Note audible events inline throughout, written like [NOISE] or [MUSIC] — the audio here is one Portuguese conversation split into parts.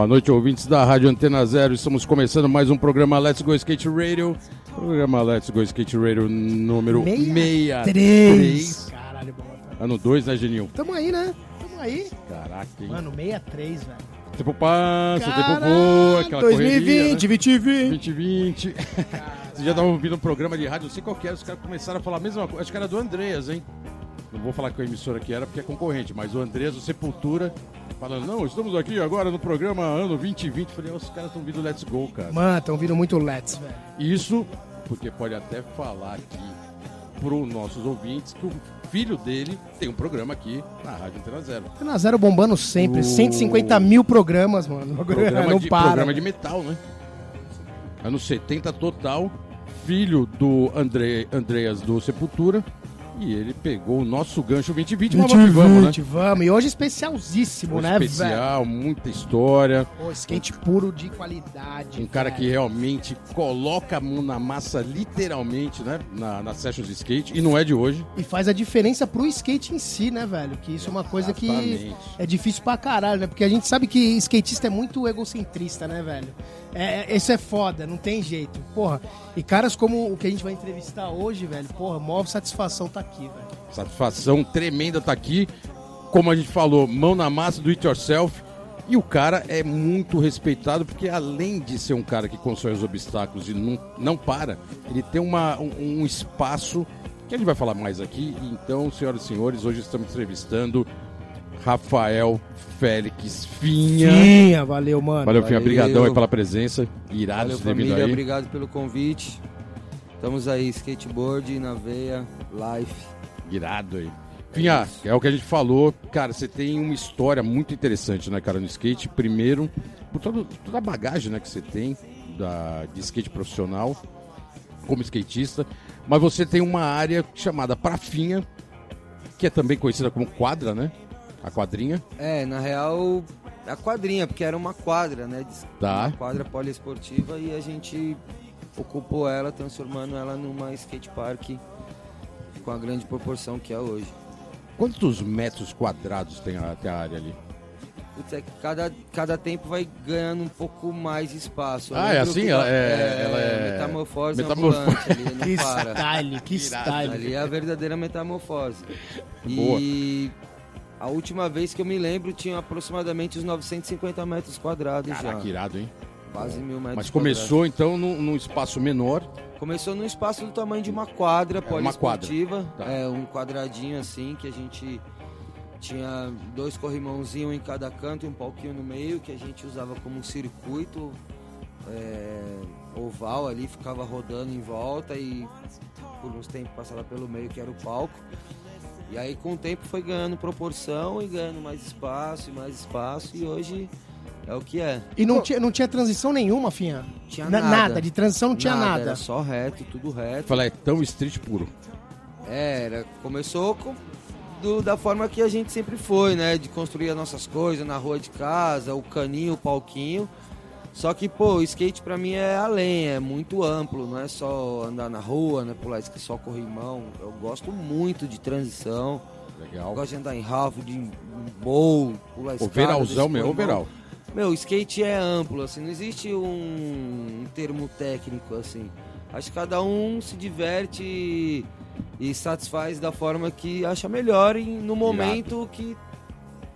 Boa noite, ouvintes da Rádio Antena Zero. Estamos começando mais um programa Let's Go Skate Radio. Programa Let's Go Skate Radio número 63. Caralho, bom. Ano 2, né, Geninho? Tamo aí, né? Tamo aí. Caraca, hein? Mano, 63, velho. tempo passa, o tempo voa, aquela 2020, correria, né? 2020. 2020. [LAUGHS] Vocês já estavam ouvindo um programa de rádio, não sei qual que era, os caras começaram a falar a mesma coisa. Acho que era do Andreas, hein? Não vou falar que a emissora que era, porque é concorrente, mas o Andreas, o Sepultura, falando, não, estamos aqui agora no programa ano 2020. Falei, "Ó, os caras estão vindo Let's Go, cara. Mano, tão vindo muito Let's, velho. Isso, porque pode até falar aqui pros nossos ouvintes que o filho dele tem um programa aqui na Rádio Antena Zero. Antena Zero bombando sempre. O- 150 mil programas, mano. Programa, não de, para. programa de metal, né? Anos 70 total, filho do André, Andreas do Sepultura. E ele pegou o nosso gancho 2020, mas vamos, que vamos, né? vamos. E hoje especialzíssimo, Hoje né, velho? especial, muita história. Pô, skate puro de qualidade. Um cara velho. que realmente coloca a mão na massa, literalmente, né? Na, na Sessions de Skate. E não é de hoje. E faz a diferença pro skate em si, né, velho? Que isso é uma coisa que Exatamente. é difícil pra caralho, né? Porque a gente sabe que skatista é muito egocentrista, né, velho? É, isso é foda, não tem jeito. Porra, e caras como o que a gente vai entrevistar hoje, velho, porra, maior satisfação tá aqui, velho. Satisfação tremenda tá aqui. Como a gente falou, mão na massa do it yourself. E o cara é muito respeitado porque além de ser um cara que constrói os obstáculos e não, não para, ele tem uma, um, um espaço que a gente vai falar mais aqui. Então, senhoras e senhores, hoje estamos entrevistando Rafael Félix Finha. Finha, valeu, mano. Valeu, Finha. Obrigadão aí pela presença. Irado Valeu, família. aí. Obrigado pelo convite. Estamos aí, skateboard, na veia, life. Irado aí. Finha, é o que a gente falou. Cara, você tem uma história muito interessante, né, cara, no skate. Primeiro, por todo, toda a bagagem né, que você tem da, de skate profissional, como skatista. Mas você tem uma área chamada Prafinha, que é também conhecida como quadra, né? A quadrinha. É, na real, a quadrinha, porque era uma quadra, né? de- Tá. Uma quadra poliesportiva e a gente ocupou ela, transformando ela numa skatepark com a grande proporção que é hoje. Quantos metros quadrados tem a, tem a área ali? Putz, é que cada, cada tempo vai ganhando um pouco mais de espaço. Eu Ah, é assim? que Ela da- é- ela é- Metamorfose Metamorfose. ambulante ali, [LAUGHS] Que não para. style, que style. Ali é a verdadeira metamorfose. Boa. E a última vez que eu me lembro tinha aproximadamente os 950 metros quadrados Caraca, já. irado, hein? Quase mil metros Mas quadrados. começou então num, num espaço menor. Começou num espaço do tamanho de uma quadra Era uma quadra, tá. É, um quadradinho assim que a gente tinha dois corrimãozinhos em cada canto e um palquinho no meio que a gente usava como um circuito é, oval ali, ficava rodando em volta e por uns tempos passava pelo meio que era o palco. E aí com o tempo foi ganhando proporção e ganhando mais espaço e mais espaço e hoje é o que é. E não tinha, não tinha transição nenhuma, Finha? Tinha Na- nada. de transição não tinha nada. Era só reto, tudo reto. Falei, é tão street puro. É, Era, começou com- do- da forma que a gente sempre foi, né? De construir as nossas coisas na rua de casa, o caninho, o palquinho. Só que, pô, o skate pra mim é além, é muito amplo, não é só andar na rua, né? Pular skate só corrimão. Eu gosto muito de transição. Legal. Eu gosto de andar em half, de bowl, pular escada. Overalzão corrimão. overall. Meu, skate é amplo, assim, não existe um, um termo técnico, assim. Acho que cada um se diverte e, satisfaz da forma que acha melhor e no momento que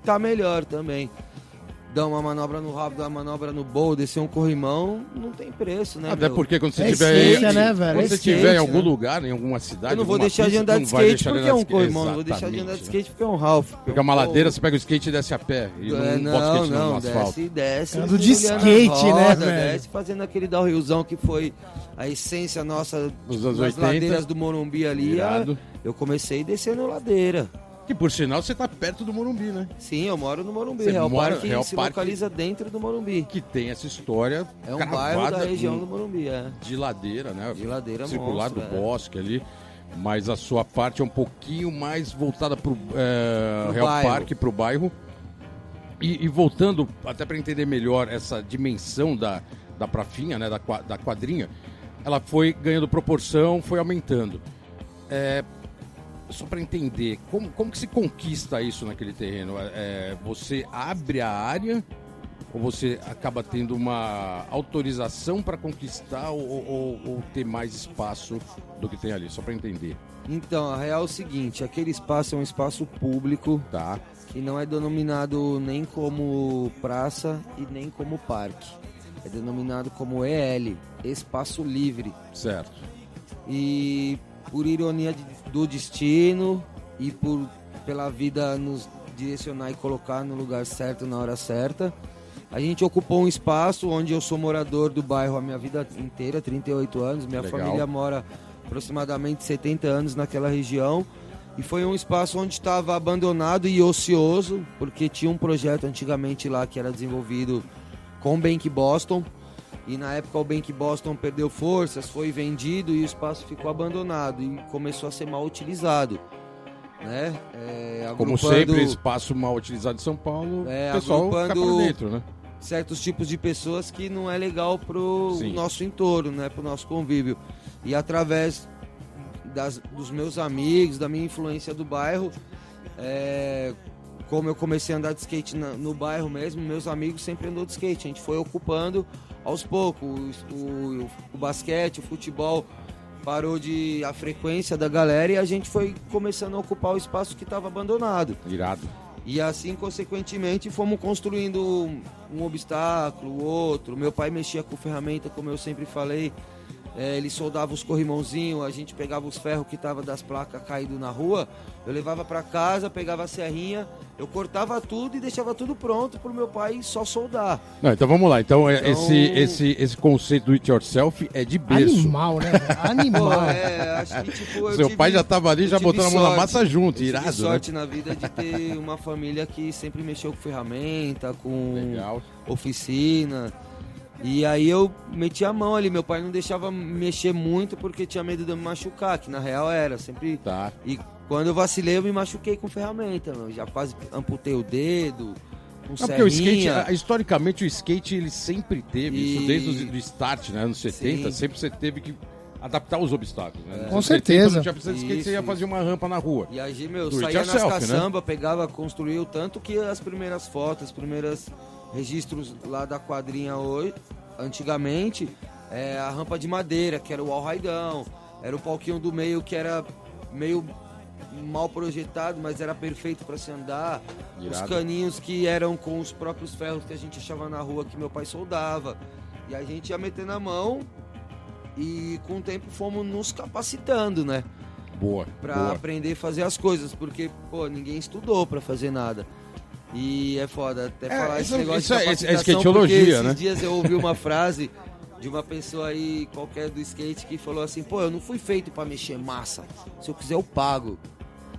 tá melhor também. Dar uma manobra no rabo, dar uma manobra no bowl, descer um corrimão, não tem preço, né? Até meu? porque quando você É estiver essência, né, velho? quando você É estiver em essência, algum né? lugar, em alguma cidade, Eu não vou deixar de pista, andar de não vai skate deixar de porque é andar um de corrimão, não vou deixar de andar de skate porque é um half. Pega uma ladeira, você pega o skate e desce a pé. E não, É, bota não, skate no não, asfalto. desce, desce. Ando de skate, né, roda, velho? Desce fazendo aquele downhillzão que foi a essência nossa Nos das 80. ladeiras do Morumbi ali. A- Eu comecei descendo ladeira. Que por sinal você tá perto do Morumbi, né? Sim, eu moro no Morumbi. Você Real mora- Parque Real se Parque- localiza dentro do Morumbi. Que tem essa história É um bairro da região com- do Morumbi, é. de ladeira, né? De ladeira Circular monstro, do é. bosque ali. Mas a sua parte é um pouquinho mais voltada pro, é, Pro Real bairro. Parque, pro bairro. E, e voltando, até para entender melhor essa dimensão da, da prafinha, né? Da, da quadrinha, ela foi ganhando proporção, foi aumentando. É, só para entender, como, como que se conquista isso naquele terreno? É, você abre a área Ou você acaba tendo uma autorização para conquistar ou, ou- ou ter mais espaço do que tem ali? Só para entender, Então, a real é o seguinte, aquele espaço é um espaço público tá? que não é denominado nem como praça e nem como parque. É denominado como EL, Espaço Livre. Certo. E por ironia de- do destino e por pela vida nos direcionar e colocar no lugar certo na hora certa, a gente ocupou um espaço onde eu sou morador do bairro a minha vida inteira, 38 anos, minha Legal. família mora aproximadamente 70 anos naquela região. E foi um espaço onde estava abandonado e ocioso, porque tinha um projeto antigamente lá que era desenvolvido com o Bank Boston. E na época o Bank Boston perdeu forças, foi vendido e o espaço ficou abandonado e começou a ser mal utilizado. Né? É, Como sempre, espaço mal utilizado em São Paulo, É, o pessoal fica por dentro, né? certos tipos de pessoas que não é legal pro Sim. nosso entorno, né? Pro nosso convívio. E através das- dos meus amigos, da minha influência do bairro, é, como eu comecei a andar de skate na- no bairro mesmo, meus amigos sempre andou de skate. A gente foi ocupando aos poucos. O, o- o basquete, o futebol parou de a frequência da galera e a gente foi começando a ocupar o espaço que estava abandonado. Irado. E assim, consequentemente, fomos construindo um, um obstáculo, outro. Meu pai mexia com ferramenta, como eu sempre falei. É, ele soldava os corrimãozinhos, a gente pegava os ferros que tava das placas caído na rua, eu levava para casa, pegava a serrinha, eu cortava tudo e deixava tudo pronto pro meu pai só soldar. Não, então vamos lá. Então, é, Então- Esse, esse, esse conceito do it yourself é de berço. Animal, né? velho? [LAUGHS] Pô, Animal. é, acho que tipo. eu Seu tive- pai já tava ali, já botando a mão na massa junto, Eu irado, tive sorte na vida de ter uma família que sempre mexeu com ferramenta, com né? Legal. oficina. E aí eu meti a mão ali, meu pai não deixava mexer muito porque tinha medo de eu me machucar, que na real era, sempre. Tá. E quando eu vacilei, eu me machuquei com ferramenta, meu. Já quase amputei o dedo, com Não, porque o skate, ah, historicamente, o skate ele sempre teve isso, E- desde o start, né? Anos 70, Sim. sempre você teve que adaptar os obstáculos, né? Nos Com certeza. 70, não tinha precisado de skate, você ia Isso, fazer uma rampa na rua. E aí, meu, Do saía nas yourself, né? caçamba, pegava, construiu tanto que as primeiras fotos, os primeiros registros lá da quadrinha hoje, antigamente, é a rampa de madeira, que era o alraidão, era o palquinho do meio que era meio mal projetado, mas era perfeito para se andar. Os Irado. caninhos que eram com os próprios ferros que a gente achava na rua que meu pai soldava. E a gente ia meter na mão e com o tempo fomos nos capacitando, né? Boa. Pra boa. aprender a fazer as coisas, porque, pô, ninguém estudou pra fazer nada. E é foda até É, falar esse negócio isso é- de é capacitação, skatologia, porque esses né? dias eu ouvi uma frase de uma pessoa aí, qualquer do skate, que falou assim, pô, eu não fui feito pra mexer massa, se eu quiser eu pago.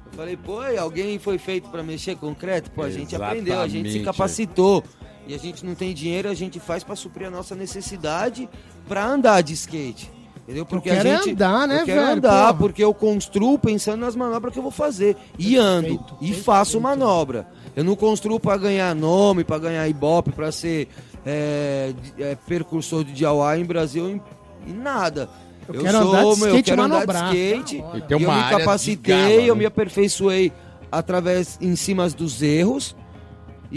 Eu falei, pô, e alguém foi feito pra mexer concreto? Pô, a gente aprendeu, a gente se Exatamente. capacitou. E a gente não tem dinheiro, a gente faz pra suprir a nossa necessidade pra andar de skate. Entendeu? Porque quero a é gente andar, né, eu quero velho? andar, Porra. porque eu construo pensando nas manobras que eu vou fazer. E ando, e perfeito. faço manobra. Eu não construo pra ganhar nome, pra ganhar ibope, pra ser é, de- é, percursor de Diauá em Brasil, em, em nada. Eu quero andar de skate eu quero andar de skate. Eu uma me capacitei, gala, eu né? me aperfeiçoei através, em cima dos erros.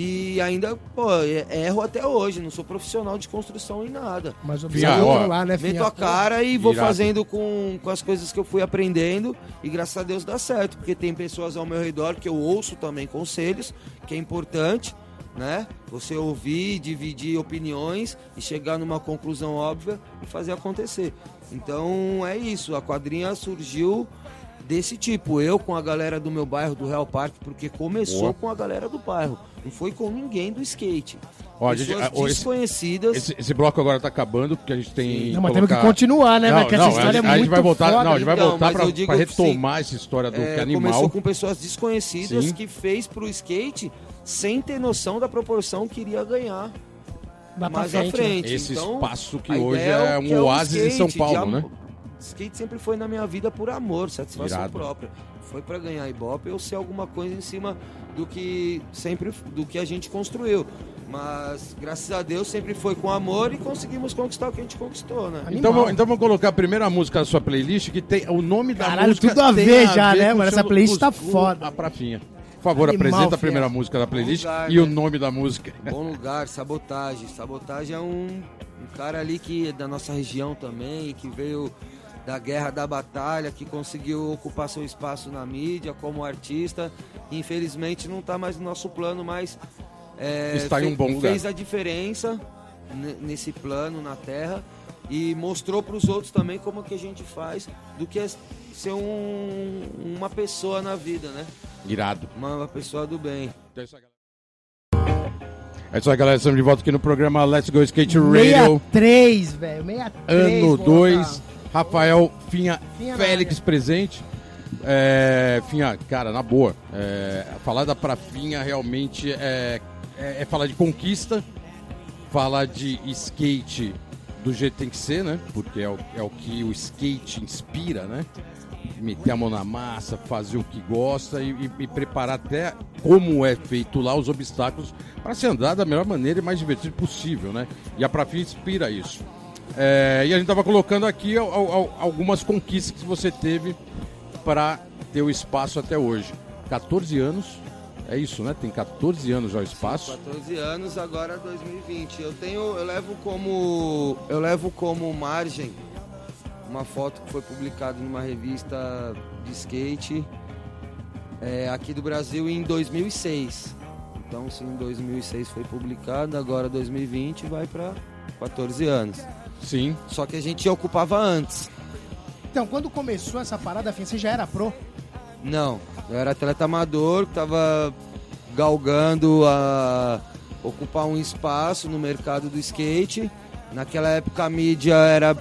E ainda, pô, erro até hoje. Não sou profissional de construção em nada. Mas o Finha, outro ó, lá, né, Meto a cara e vou Irado. fazendo com, com as coisas que eu fui aprendendo e graças a Deus dá certo, porque tem pessoas ao meu redor que eu ouço também conselhos, que é importante, né? Você ouvir, dividir opiniões e chegar numa conclusão óbvia e fazer acontecer. Então é isso, a quadrinha surgiu desse tipo, eu com a galera do meu bairro, do Real Parque, porque começou Boa. com a galera do bairro, não foi com ninguém do skate. Ó, gente- Pessoas desconhecidas. Esse, esse bloco agora tá acabando, porque a gente tem. Não, mas temos que continuar, né, Não? Porque não, essa história a, é a gente muito vai voltar, foda. não, a gente vai Então, voltar pra, pra retomar essa história do É, que animal. Começou com pessoas desconhecidas Sim. que fez pro skate sem ter noção da proporção que iria ganhar Dá pra mais frente, à frente. Esse Então, espaço que hoje é o um o oásis em São skate, de Paulo, am- né? Skate sempre foi na minha vida por amor, satisfação Irado. própria. Foi pra ganhar ibope ou ser alguma coisa em cima do que sempre do que a gente construiu. Mas graças a Deus sempre foi com amor e conseguimos conquistar o que a gente conquistou, né? Então, vamos- então vamos colocar a primeira música da sua playlist, que tem o nome da Caralho, música. tudo a tem ver já, né, com mano? o Essa playlist tá com foda. A prafinha. Por favor, Animal, apresenta a fiel. primeira música da playlist lugar, e né? o nome da música. [LAUGHS] Bom lugar, sabotagem. Sabotagem é um, um cara ali que é da nossa região também, que veio da guerra da batalha, que conseguiu ocupar seu espaço na mídia como artista. Infelizmente não está mais no nosso plano, mas é, Está em um bom lugar. fez a diferença ne- nesse plano na Terra e mostrou para os outros também como que a gente faz do que é ser um- uma pessoa na vida, né? Irado. Uma, uma pessoa do bem. É isso aí, galera. É isso aí, galera. Estamos de volta aqui no programa Let's Go Skate Radio. 63, velho. 63. Ano vou 2. Rafael Finha, Finha Félix presente. É, Finha, cara, na boa. É, falar da pra Finha realmente é, é, é falar de conquista, falar de skate do jeito que tem que ser, né? Porque é o, é o que o skate inspira, né? Meter a mão na massa, fazer o que gosta e, e- e preparar até como é feito lá os obstáculos para se andar da melhor maneira e mais divertido possível, né? E a Prafim inspira isso. É, e a gente estava colocando aqui al- al- algumas conquistas que você teve para ter o espaço até hoje. 14 anos, é isso, né? Tem 14 anos já o espaço. 14 anos, agora 2020. Eu tenho, eu levo como, eu levo como margem uma foto que foi publicada numa revista de skate é, aqui do Brasil em 2006. Então, se em 2006 foi publicado, agora 2020 vai para 14 anos. Sim. Só que a gente ocupava antes. Então, quando começou essa parada, Finha, você já era pro? Não, eu era atleta amador, que tava galgando a ocupar um espaço no mercado do skate. Naquela época a mídia era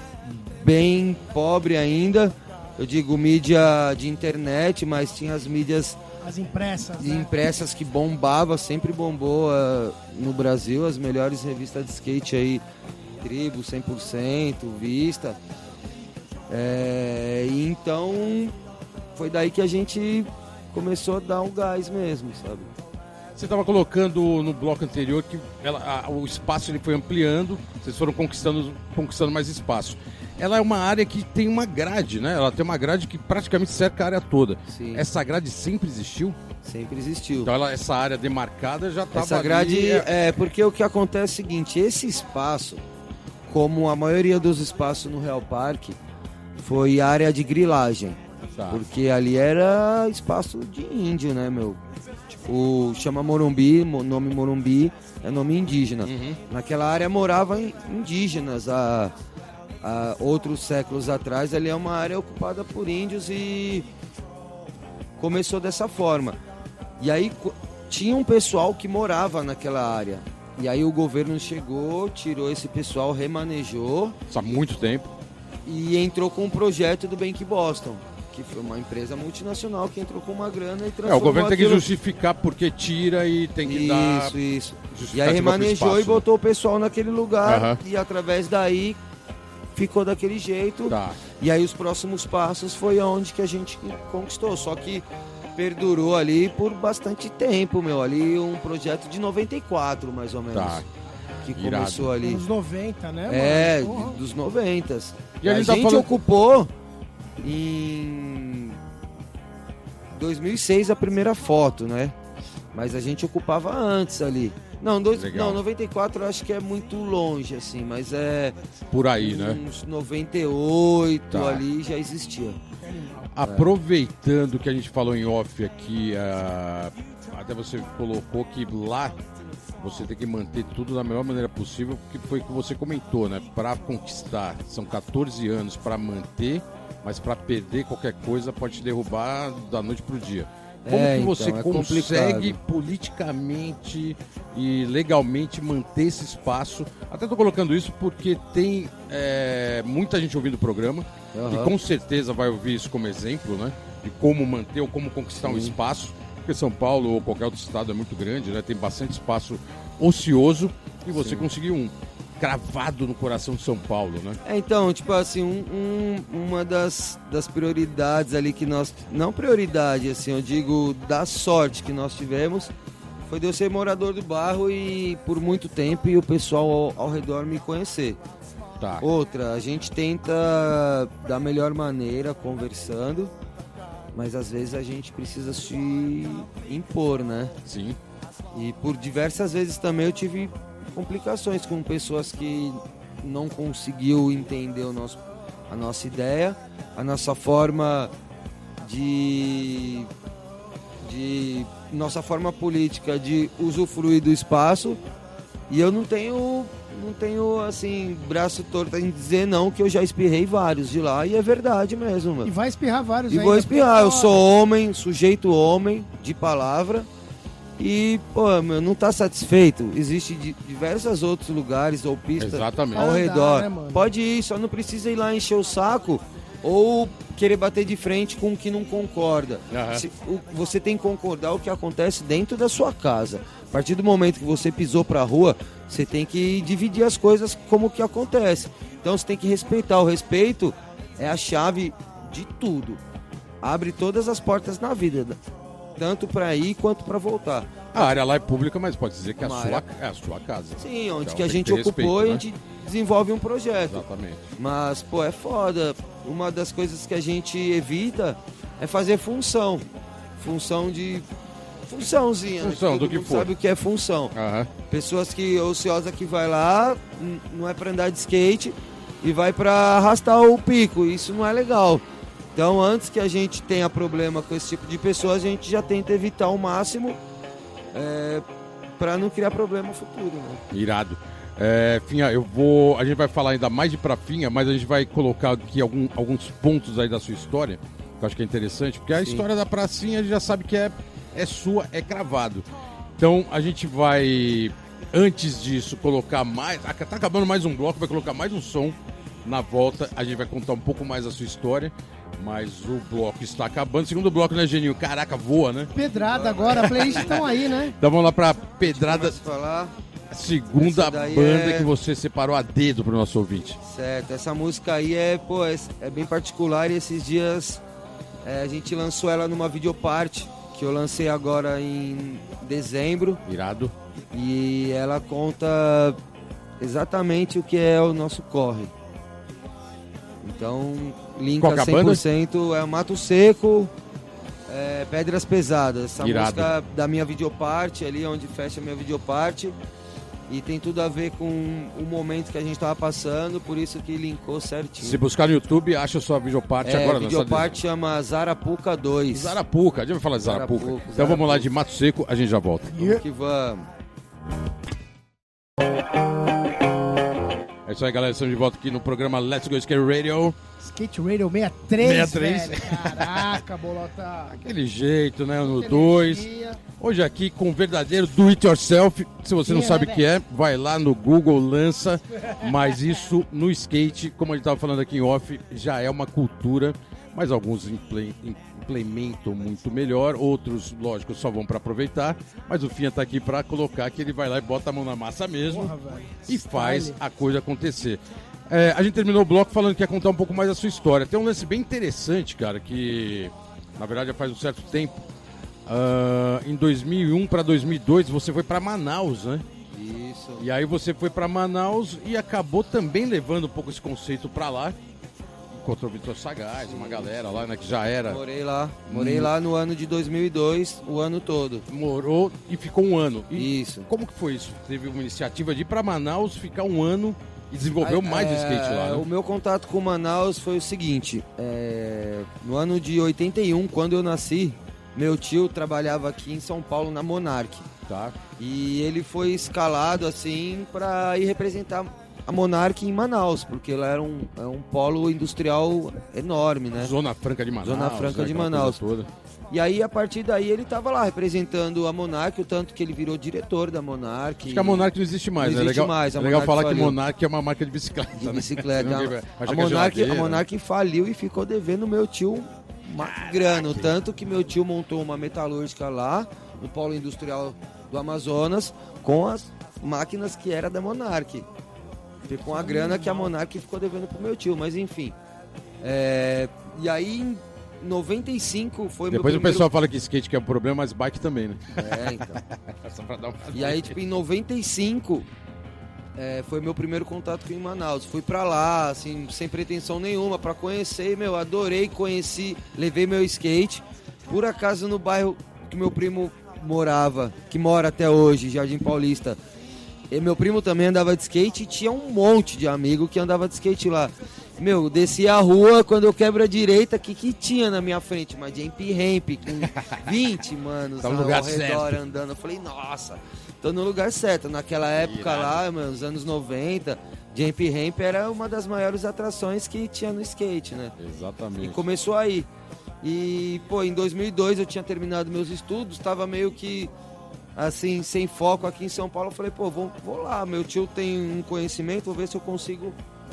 bem pobre ainda. Eu digo mídia de internet, mas tinha as mídias As impressas, né? impressas que bombava, sempre bombou ah, no Brasil, as melhores revistas de skate aí, Tribo 100%, Vista. É, e então foi daí que a gente começou a dar um gás mesmo, sabe? Você estava colocando no bloco anterior que ela- a- o espaço ele foi ampliando, vocês foram conquistando, conquistando mais espaço. Ela é uma área que tem uma grade, né? Ela tem uma grade que praticamente cerca a área toda. Sim, Essa grade sempre existiu? sempre existiu. Então ela, essa área demarcada já estava Essa grade é porque o que acontece é o seguinte, esse espaço, como a maioria dos espaços no Real Parque, foi área de grilagem. Tá. Porque ali era espaço de índio, né, meu? Tipo, chama Morumbi, mo- nome Morumbi é nome indígena. Uhum. Naquela área moravam in- indígenas há, há outros séculos atrás. Ali é uma área ocupada por índios e começou dessa forma. E aí tinha um pessoal que morava naquela área. E aí o governo chegou, tirou esse pessoal, remanejou Isso há muito tempo. e entrou com um projeto do Bank Boston, que foi uma empresa multinacional que entrou com uma grana e É, transformou o governo tem que justificar porque tira e tem que dar Isso, isso. E aí remanejou espaço, e botou o pessoal naquele lugar Aham. e através daí ficou daquele jeito. né? Tá. E aí os próximos passos foi aonde que a gente conquistou. Só que perdurou ali por bastante tempo, meu. Ali um projeto de 94, mais ou menos. Tá. Que Irado. começou ali. Anos 90, né, É, mano? Porra. de- dos 90. E a a gente gente, tá falando- ocupou em 2006 a primeira foto, né? Mas a gente ocupava antes ali. Não, dois, Legal. não 94 eu acho que é muito longe, assim, mas é Por aí, né? uns 98 Tá. ali já existia. Aproveitando que a gente falou em off aqui, ah, até você colocou que lá você tem que manter tudo da melhor maneira possível, porque foi o que você comentou, né? Para conquistar, são 14 anos para manter, mas para perder qualquer coisa pode te derrubar da noite pro dia. Como É, que então, você é consegue complicado. politicamente e legalmente manter esse espaço? Até tô colocando isso porque tem é, muita gente ouvindo o programa que Aham. com certeza vai ouvir isso como exemplo, né? De como manter ou como conquistar um Sim. espaço. Porque São Paulo ou qualquer outro estado é muito grande, né? Tem bastante espaço ocioso e você Sim. conseguiu um cravado no coração de São Paulo, né? É, então, tipo assim, um- um- uma das, das prioridades ali que nós. Não prioridade, assim, eu digo da sorte que nós tivemos, foi de eu ser morador do bairro e por muito tempo e o pessoal ao, ao redor me conhecer. Tá. Outra, a gente tenta da melhor maneira, conversando. mas às vezes a gente precisa se impor, né? Sim. E por diversas vezes também eu tive complicações com pessoas que não conseguiu entender o nosso, a nossa ideia, a nossa forma de, de nossa forma política de usufruir do espaço e eu não tenho não tenho assim braço torto em dizer não que eu já espirrei vários de lá e é verdade mesmo mano. E vai espirrar vários E ainda, vou espirrar, eu porque, sou homem, sujeito homem, de palavra. E, pô, meu, não tá satisfeito. Existe di- diversos outros lugares ou pistas Exatamente. ao Andar, redor. né, mano? Pode ir, só não precisa ir lá encher o saco ou querer bater de frente com o que não concorda. Aham. Se- o- você tem que concordar o que acontece dentro da sua casa. A partir do momento que você pisou pra rua, você tem que dividir as coisas como que acontece. Então você tem que respeitar. O respeito é a chave de tudo. Abre todas as portas na vida, tanto pra ir quanto pra voltar. A área lá é pública, mas pode dizer que é a sua, é a sua casa. Sim, onde Então, que a gente que ocupou, respeito, a gente desenvolve um projeto. Exatamente. Mas, pô, é foda. Uma das coisas que a gente evita é fazer função. Função de. Funçãozinha. né? Função, Todo do que for. sabe o que é função. Aham. Pessoas que ociosa que vai lá, n- não é pra andar de skate e vai pra arrastar o pico. Isso não é legal. Então, antes que a gente tenha problema com esse tipo de pessoa, a gente já tenta evitar ao máximo é, para não criar problema futuro. Né? Irado. É, Finha, eu vou. A gente vai falar ainda mais de pra Finha, mas a gente vai colocar aqui algum- alguns pontos aí da sua história, que eu acho que é interessante, porque a Sim. história da pracinha a gente já sabe que é, é sua, é cravado. Então a gente vai, antes disso, colocar mais. ah, Tá acabando mais um bloco, vai colocar mais um som na volta. A gente vai contar um pouco mais a sua história. Mas o bloco está acabando. Segundo bloco, né, Geninho? Caraca, voa, né? Pedrada agora, a playlist estão aí, né? Então vamos lá pra Pedrada, Começo a segunda banda é- que você separou a dedo pro nosso ouvinte. Certo, essa música aí é, pô, é, é bem particular e esses dias é, a gente lançou ela numa videoparte que eu lancei agora em dezembro Irado. e ela conta exatamente o que é o nosso corre. Então, linka que é a banda? 100%, é Mato Seco, é, Pedras Pesadas. Essa Irado. música da minha videoparte, ali onde fecha a minha videoparte. E tem tudo a ver com o momento que a gente tava passando, por isso que linkou certinho. Se buscar no YouTube, acha sua videoparte é, agora. a videoparte chama Zarapuca 2. Zarapuca, a gente vai falar de Zarapuca. Zarapuca, Então vamos lá Zarapuca. de Mato Seco, a gente já volta. Vamos que vamos. É isso aí, galera. Estamos de volta aqui no programa Let's Go Skate Radio. Skate Radio 63, 63. velho. Caraca, bolota. [LAUGHS] Aquele jeito, né? No 2. Energia. Hoje aqui com o verdadeiro do it yourself. Se você não sabe o né, que é, vai lá no Google, lança. Mas isso no skate, como a gente estava falando aqui em off, já é uma cultura. Mas alguns imple- implementam muito melhor, outros, lógico, só vão para aproveitar. Mas o Finha tá aqui para colocar que ele vai lá e bota a mão na massa mesmo Porra, e faz a coisa acontecer. É, a gente terminou o bloco falando que ia contar um pouco mais da sua história. Tem um lance bem interessante, cara, que na verdade já faz um certo tempo. Ah, em 2001 para 2002 você foi para Manaus, né? Isso. E aí você foi para Manaus e acabou também levando um pouco esse conceito para lá. Encontrou o Vitor Sagaz, uma galera lá, né, que já era, Morei lá. Morei Hum. lá no ano de 2002, o ano todo. morou e ficou um ano. E Isso. como que foi isso? Teve uma iniciativa de ir para Manaus, ficar um ano e desenvolveu mais o É, skate lá, O né? meu contato com Manaus foi o seguinte: é, no ano de 81, quando eu nasci, meu tio trabalhava aqui em São Paulo na Monarch. Tá. E ele foi escalado assim para ir representar a Monarch em Manaus, porque lá era um, é um polo industrial enorme, né? Zona Franca de Manaus. Zona Franca de aquela coisa Manaus. Toda. E aí, a partir daí, ele tava lá representando a Monarch, o tanto que ele virou diretor da Monarch. Acho que a Monark não existe mais, Não né? existe legal, mais, a é legal Monark falar que faliu. Monark é uma marca de bicicleta. de né? bicicleta. [LAUGHS] Não vê- A, que é Monark, a. Monark faliu e ficou devendo meu tio uma grana. Tanto que meu tio montou uma metalúrgica lá, no polo industrial do Amazonas, com as máquinas que era da Monark. E com a grana que a Monark ficou devendo pro meu tio, mas enfim. É, e aí, 95 foi Depois meu o primeiro... pessoal fala que skate que é um problema, mas bike também, né? É, então. [LAUGHS] Só pra dar uma... E aí, tipo, em 95, é, foi meu primeiro contato com em Manaus. Fui pra lá, assim, sem pretensão nenhuma, pra conhecer, meu, adorei, conheci, levei meu skate. Por acaso no bairro que meu primo morava, que mora até hoje, Jardim Paulista. E meu primo também andava de skate e tinha um monte de amigo que andava de skate lá. Meu, descia a rua, quando eu quebro a direita, que que tinha na minha frente? Uma jump ramp com [LAUGHS] 20 manos Tá no ao lugar redor certo. andando. Eu falei, nossa, tô no lugar certo. Naquela época lá, mano, nos anos 90, jump ramp era uma das maiores atrações que tinha no skate, né? E Exatamente. começou aí. E, pô, em 2002 eu tinha terminado meus estudos, tava meio que, assim, sem foco aqui em São Paulo. Eu falei, pô, vou, vou lá, meu tio tem um conhecimento, vou ver se eu consigo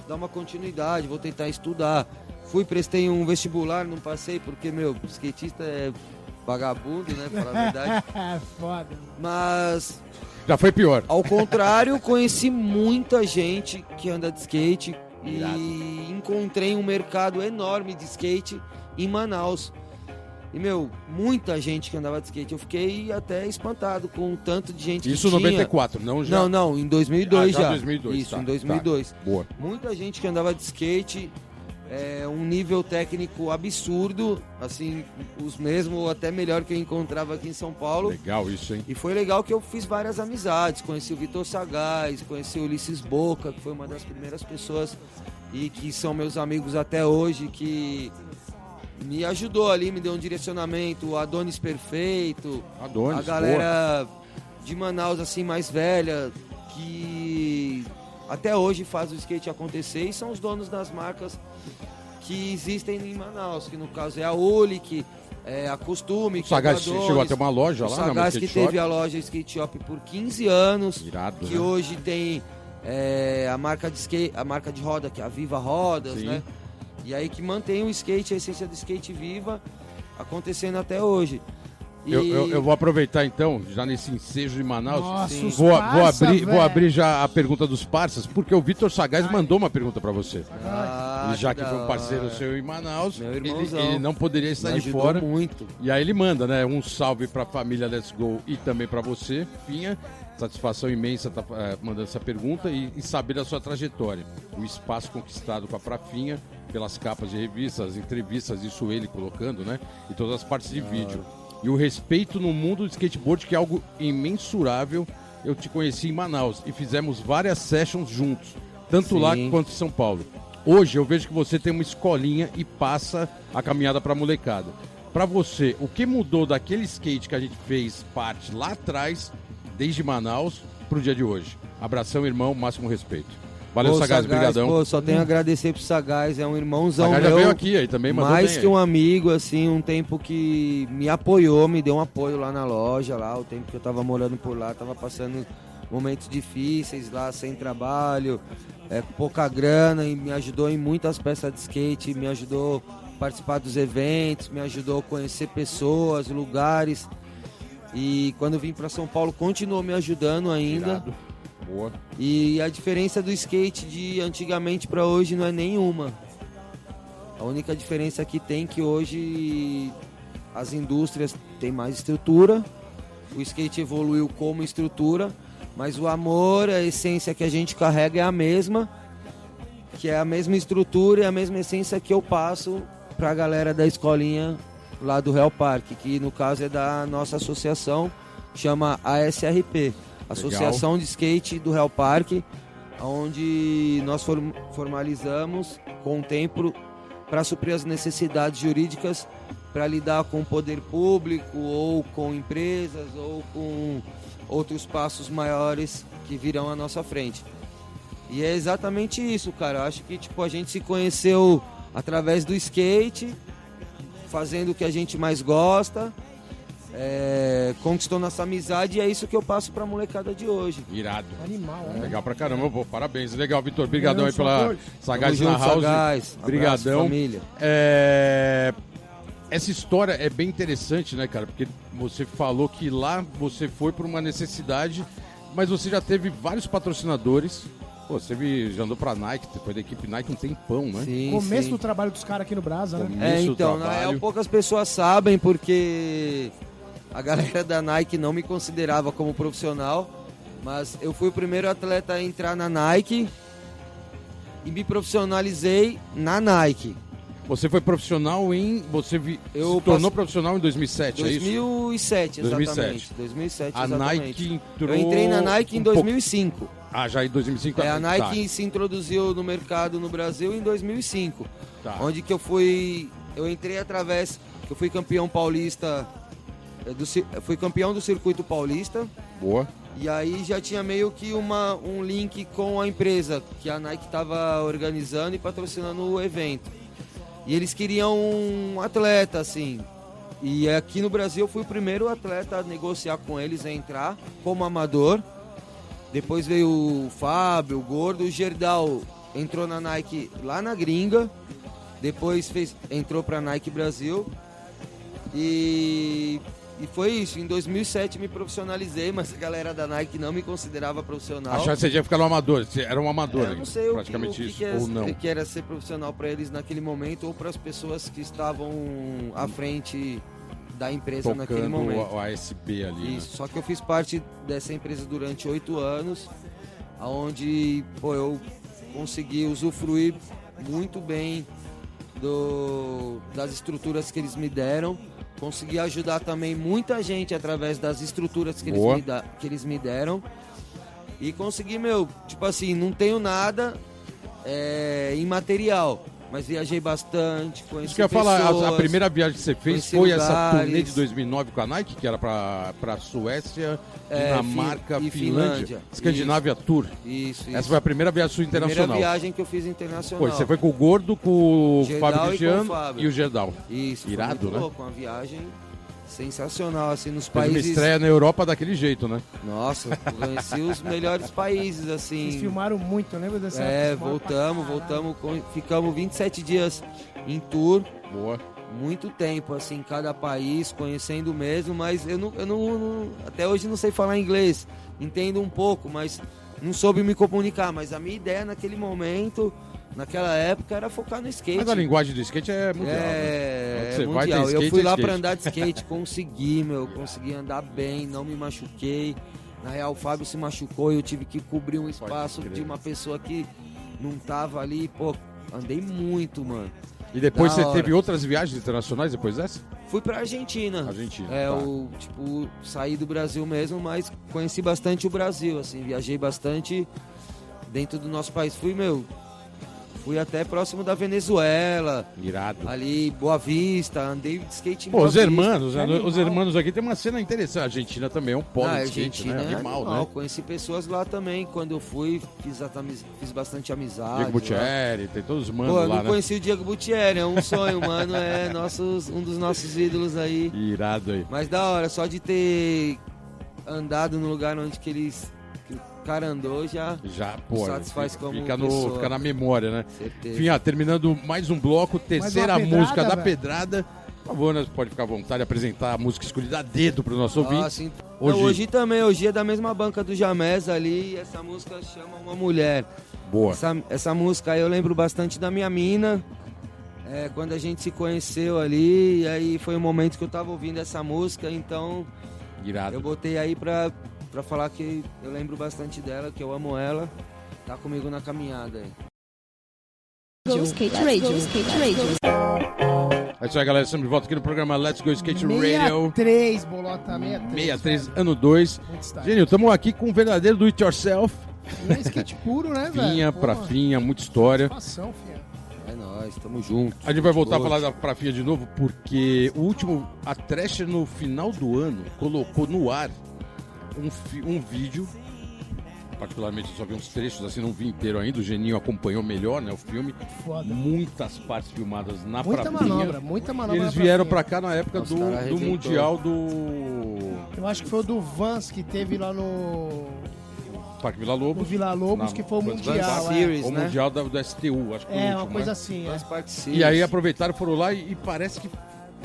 dar uma continuidade, vou tentar estudar. Fui, prestei um vestibular, não passei, porque, meu, skatista é vagabundo, né, falar a verdade. [LAUGHS] Foda. Mas Já foi pior. ao contrário, conheci muita gente que anda de skate Irado. e encontrei um mercado enorme de skate em Manaus. E, meu, muita gente que andava de skate. Eu fiquei até espantado com o tanto de gente Isso em que tinha. 94, não já. Não, não, em 2002 Ah, já já. 2002, Isso, tá, em 2002. Boa. Muita gente que andava de skate, é, um nível técnico absurdo, assim, os mesmos ou até melhor que eu encontrava aqui em São Paulo. Legal isso, hein? E foi legal que eu fiz várias amizades. Conheci o Vitor Sagaz, conheci o Ulisses Boca, que foi uma das primeiras pessoas e que são meus amigos até hoje, que me ajudou ali, me deu um direcionamento, o Adonis Perfeito, Adonis, a galera de Manaus assim mais velha, que até hoje faz o skate acontecer e são os donos das marcas que existem em Manaus, que no caso é a Ulic, é a Costume, O que é Sagaz do Adonis, chegou a ter uma loja lá, né? Sagaz Uma que teve shop. a loja Skate Shop por 15 anos, Irado, que né? hoje tem é, a marca de skate, a marca de roda, que é a Viva Rodas, Sim. né? E aí que mantém o skate, a essência do skate viva, acontecendo até hoje. E Eu, eu- eu vou aproveitar então, já nesse ensejo de Manaus. Nossa, Vou, vou parça, abrir, vou abrir já a pergunta dos parceiros, porque o Vitor Sagaz mandou uma pergunta pra você. Ah, Ele já que foi um parceiro seu em Manaus, ele, ele não poderia estar Me de fora. muito. E aí ele manda, né? Um salve pra família Let's Go e também pra você, Finha. Satisfação imensa tá eh, mandando essa pergunta e, e saber da sua trajetória. O espaço conquistado com a Prafinha, pelas capas de revistas, entrevistas, isso ele colocando, né? E todas as partes de vídeo. E o respeito no mundo do skateboard, que é algo imensurável. Eu te conheci em Manaus e fizemos várias sessions juntos, tanto Sim. lá quanto em São Paulo. Hoje eu vejo que você tem uma escolinha e passa a caminhada pra molecada. Pra você, o que mudou daquele skate que a gente fez parte lá atrás, desde Manaus, pro dia de hoje? Abração, irmão, máximo respeito. Valeu, Pô, Sagaz, brigadão. Pô, só tenho a agradecer pro Sagaz, é um irmãozão Sagaz já meu. veio aqui aí também, mandou mais bem que aí. um amigo, assim, um tempo que me apoiou, me deu um apoio lá na loja, lá, o tempo que eu tava morando por lá, tava passando momentos difíceis lá, sem trabalho, é, com pouca grana, e me ajudou em muitas peças de skate, me ajudou a participar dos eventos, me ajudou a conhecer pessoas, lugares. E quando vim para São Paulo, continuou me ajudando ainda. Irado. Boa. E a diferença do skate de antigamente para hoje não é nenhuma. A única diferença que tem é que hoje as indústrias têm mais estrutura, o skate evoluiu como estrutura, mas o amor, a essência que a gente carrega é a mesma, que é a mesma estrutura e a mesma essência que eu passo para a galera da escolinha lá do Real Parque, que no caso é da nossa associação, chama ASRP, Associação de Skate do Real Parque, onde nós form- formalizamos com o tempo para suprir as necessidades jurídicas para lidar com o poder público ou com empresas ou com outros passos maiores que virão à nossa frente. E é exatamente isso, cara. Acho que tipo a gente se conheceu através do skate, fazendo o que a gente mais gosta, é, conquistou nossa amizade e é isso que eu passo pra molecada de hoje. Irado. Animal, É né? Legal pra caramba, pô, parabéns. Legal, Vitor. Obrigadão aí pela. Sagaz na House. Sagaz. Obrigadão. Família. É, Essa história é bem interessante, né, cara? Porque você falou que lá você foi por uma necessidade, mas você já teve vários patrocinadores. Pô, você teve, já andou pra Nike, foi da equipe Nike um tempão, né? Sim, Começo sim. do trabalho dos caras aqui no Brasa, né? Começo É, então, na trabalho. real, poucas pessoas sabem porque a galera da Nike não me considerava como profissional. Mas eu fui o primeiro atleta a entrar na Nike e me profissionalizei na Nike. Você foi profissional em. Você vi, Eu se tornou passe- profissional em 2007, é isso? 2007, exatamente. 2007. 2007, A exatamente. Nike entrou. Eu entrei na Nike em um pouco- 2005. Ah, já em 2005. É, a tá. Nike se introduziu no mercado no Brasil em 2005. Tá. Onde que eu fui. Eu entrei através. Eu fui campeão paulista. É, Do, fui campeão do circuito paulista. Boa. E aí já tinha meio que uma, um link com a empresa que a Nike estava organizando e patrocinando o evento. E eles queriam um atleta, assim. E aqui no Brasil eu fui o primeiro atleta a negociar com eles, a entrar como amador. Depois veio o Fábio, o Gordo, o Gerdau entrou na Nike lá na gringa. Depois fez, entrou pra Nike Brasil. E, e foi isso. Em 2007 me profissionalizei, mas a galera da Nike não me considerava profissional. Achava que você ia ficar no amador. Você era um amador, É, eu não sei o que, praticamente o que isso. que é- ou não. que era ser profissional para eles naquele momento ou para as pessoas que estavam à frente da empresa naquele Tocando momento. o ASB ali. né? Isso, só que eu fiz parte dessa empresa durante oito anos, onde pô, eu consegui usufruir muito bem do, das estruturas que eles me deram. Consegui ajudar também muita gente através das estruturas que eles, me da- que eles me deram. E consegui, meu, tipo assim, não tenho nada é, imaterial, mas viajei bastante, conheci Isso que eu ia falar, a- a, primeira viagem que você fez foi essa lugares. turnê de 2009 com a Nike, que era pra, pra Suécia, É, Dinamarca, e Finlândia, Finlândia. Escandinávia Tour. Isso, isso. Essa foi a primeira viagem sua Primeira internacional. viagem que eu fiz internacional. Foi, você foi com o Gordo, com o Fábio Cristiano e o Gerdau. Isso, Irado, né? louco, uma viagem sensacional, assim, nos uma países... estreia na Europa daquele jeito, né? Nossa, conheci os melhores países, assim... Vocês filmaram muito, lembra dessa É, voltamos, voltamos, com- ficamos 27 dias em tour, Boa. muito tempo, assim, em cada país, conhecendo mesmo, mas eu, não, eu não, não- até hoje não sei falar inglês, entendo um pouco, mas não soube me comunicar, mas a minha ideia naquele momento, naquela época, era focar no skate. Mas a linguagem do skate é mundial. né? É, você é vai, mundial. eu skate, fui é lá pra andar de skate, consegui, meu, consegui andar bem, não me machuquei. Na real, o Fábio se machucou e eu tive que cobrir um espaço de uma pessoa que não tava ali. Pô, andei muito, mano. E depois Da você hora. teve outras viagens internacionais depois dessa? Fui pra Argentina. Argentina, É, tá. eu, tipo, saí do Brasil mesmo, mas conheci bastante o Brasil, assim, viajei bastante dentro do nosso país. Fui, meu, fui até próximo da Venezuela, Irado. ali, Boa Vista, andei de skate Pô, os? Animal. os hermanos aqui tem uma cena interessante. A Argentina também é um polo Na de skate, né? é Animal, animal. né? Conheci pessoas lá também. Quando eu fui, fiz, fiz bastante amizade. Diego. Buttieri, tem todos os Pô, manos eu lá, não né? conheci o Diego Buttieri, é um sonho, mano. É nossos, um dos nossos ídolos aí. Irado aí. Mas da hora, só de ter andado no lugar onde que eles. Cara andou já. Já, pô, Satisfaz fica, como fica no, pessoa. fica na memória, né? Certeza. Enfim, ah, terminando mais um bloco, terceira pedrada, música da velho. pedrada. Por favor, né? Pode ficar à vontade de apresentar a música escolhida a dedo pro nosso ouvinte. Nossa, então, Hoje- hoje também, hoje é da mesma banca do Jamés ali. E essa música chama Uma Mulher. Boa. Essa, essa música aí eu lembro bastante da minha mina. É, quando a gente se conheceu ali, e aí foi o momento que eu tava ouvindo essa música, então Irado. eu botei aí pra, pra falar que eu lembro bastante dela, que eu amo ela. Tá comigo na caminhada aí. Go Skate Radio. Skate Radio. É isso aí, galera. Estamos de volta aqui no programa Let's Go Skate Radio 63, bolota 63. 63, velho. ano 2. Muito style. Genil, estamos aqui com o verdadeiro do It Yourself. E é skate puro, né, velho? Finha, Pô, prafinha, muita história. satisfação, filha. É nóis, tamo junto. A gente vai voltar a Boa. falar da prafinha de novo, porque o último, a Thrasher no final do ano, colocou no ar um, um vídeo. Particularmente eu só vi uns trechos, assim, não vi inteiro ainda. O Geninho acompanhou melhor, né, o filme. Foda. Muitas partes filmadas na Muita prafinha. manobra, muita manobra. eles vieram pra cá na época Os do, cara do. Mundial do Eu acho que foi o do Vans que teve lá no, Parque Vila no Lobos. Vila Lobos, Na- que foi o Vans Mundial. Park é. Series, O né? Mundial da- do, STU, acho que foi o É, último, uma coisa né? assim. É. E aí aproveitaram, foram lá e, e parece que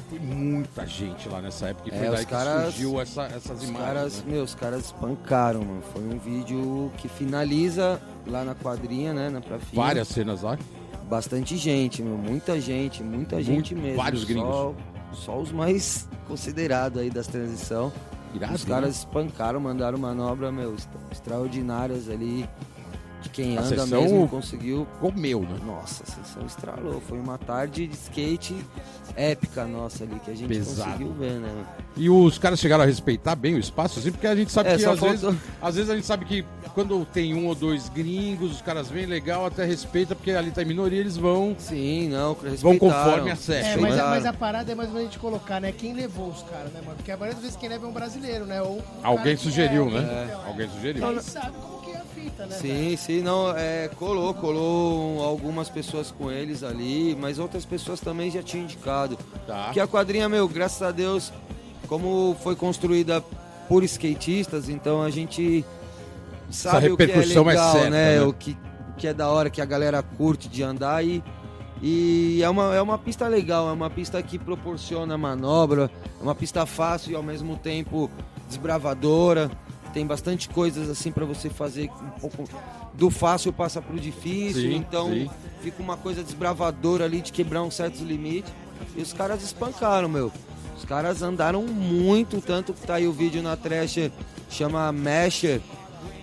foi muita gente lá nessa época. E foi É, daí os que caras- surgiu essa, essas Os imagens. caras, né? meus caras espancaram, mano. Foi um vídeo que finaliza lá na quadrinha, né? Na prafinha. Várias cenas lá. Bastante gente, meu. Muita gente, muita gente mesmo. vários gringos. Só, só os mais considerados aí das transição. Irado, Os caras espancaram, mandaram manobra, meu, extra- extraordinárias ali. De quem A anda sessão- mesmo conseguiu. Comeu, né? Nossa, a sessão estralou. Foi uma tarde de skate épica nossa ali, que a gente Pesado. conseguiu ver, né? E os caras chegaram a respeitar bem o espaço, assim, porque a gente sabe É, que às vezes, faltou- às vezes a gente sabe que quando tem um ou dois gringos, os caras vêm legal, até respeita, porque ali tá em minoria, eles vão, Sim, não, vão conforme a É, session. mas, né? a, mas a parada é mais ou menos a gente colocar, né? Quem levou os caras, né, mano? Porque a maioria das vezes quem leva é um brasileiro, né? Ou um Alguém que- sugeriu, é, né? é. Alguém sugeriu. Sabe como é né? Sim, sim, não, é, colou, colou algumas pessoas com eles ali, mas outras pessoas também já tinham indicado. Tá. Que a quadrinha, meu, graças a Deus, como foi construída por skatistas, então a gente sabe o que é repercussão é legal, certa, né? né? O que, o que é da hora, que a galera curte de andar e, e é, uma, é uma pista legal, é uma pista que proporciona manobra, é uma pista fácil e ao mesmo tempo desbravadora. Tem bastante coisas assim para você fazer um pouco do fácil passa pro difícil, Sim, então sim. fica uma coisa desbravadora ali de quebrar uns certos limites. E os caras espancaram, meu. Os caras andaram muito, tanto que tá aí o vídeo na trash, chama Masher,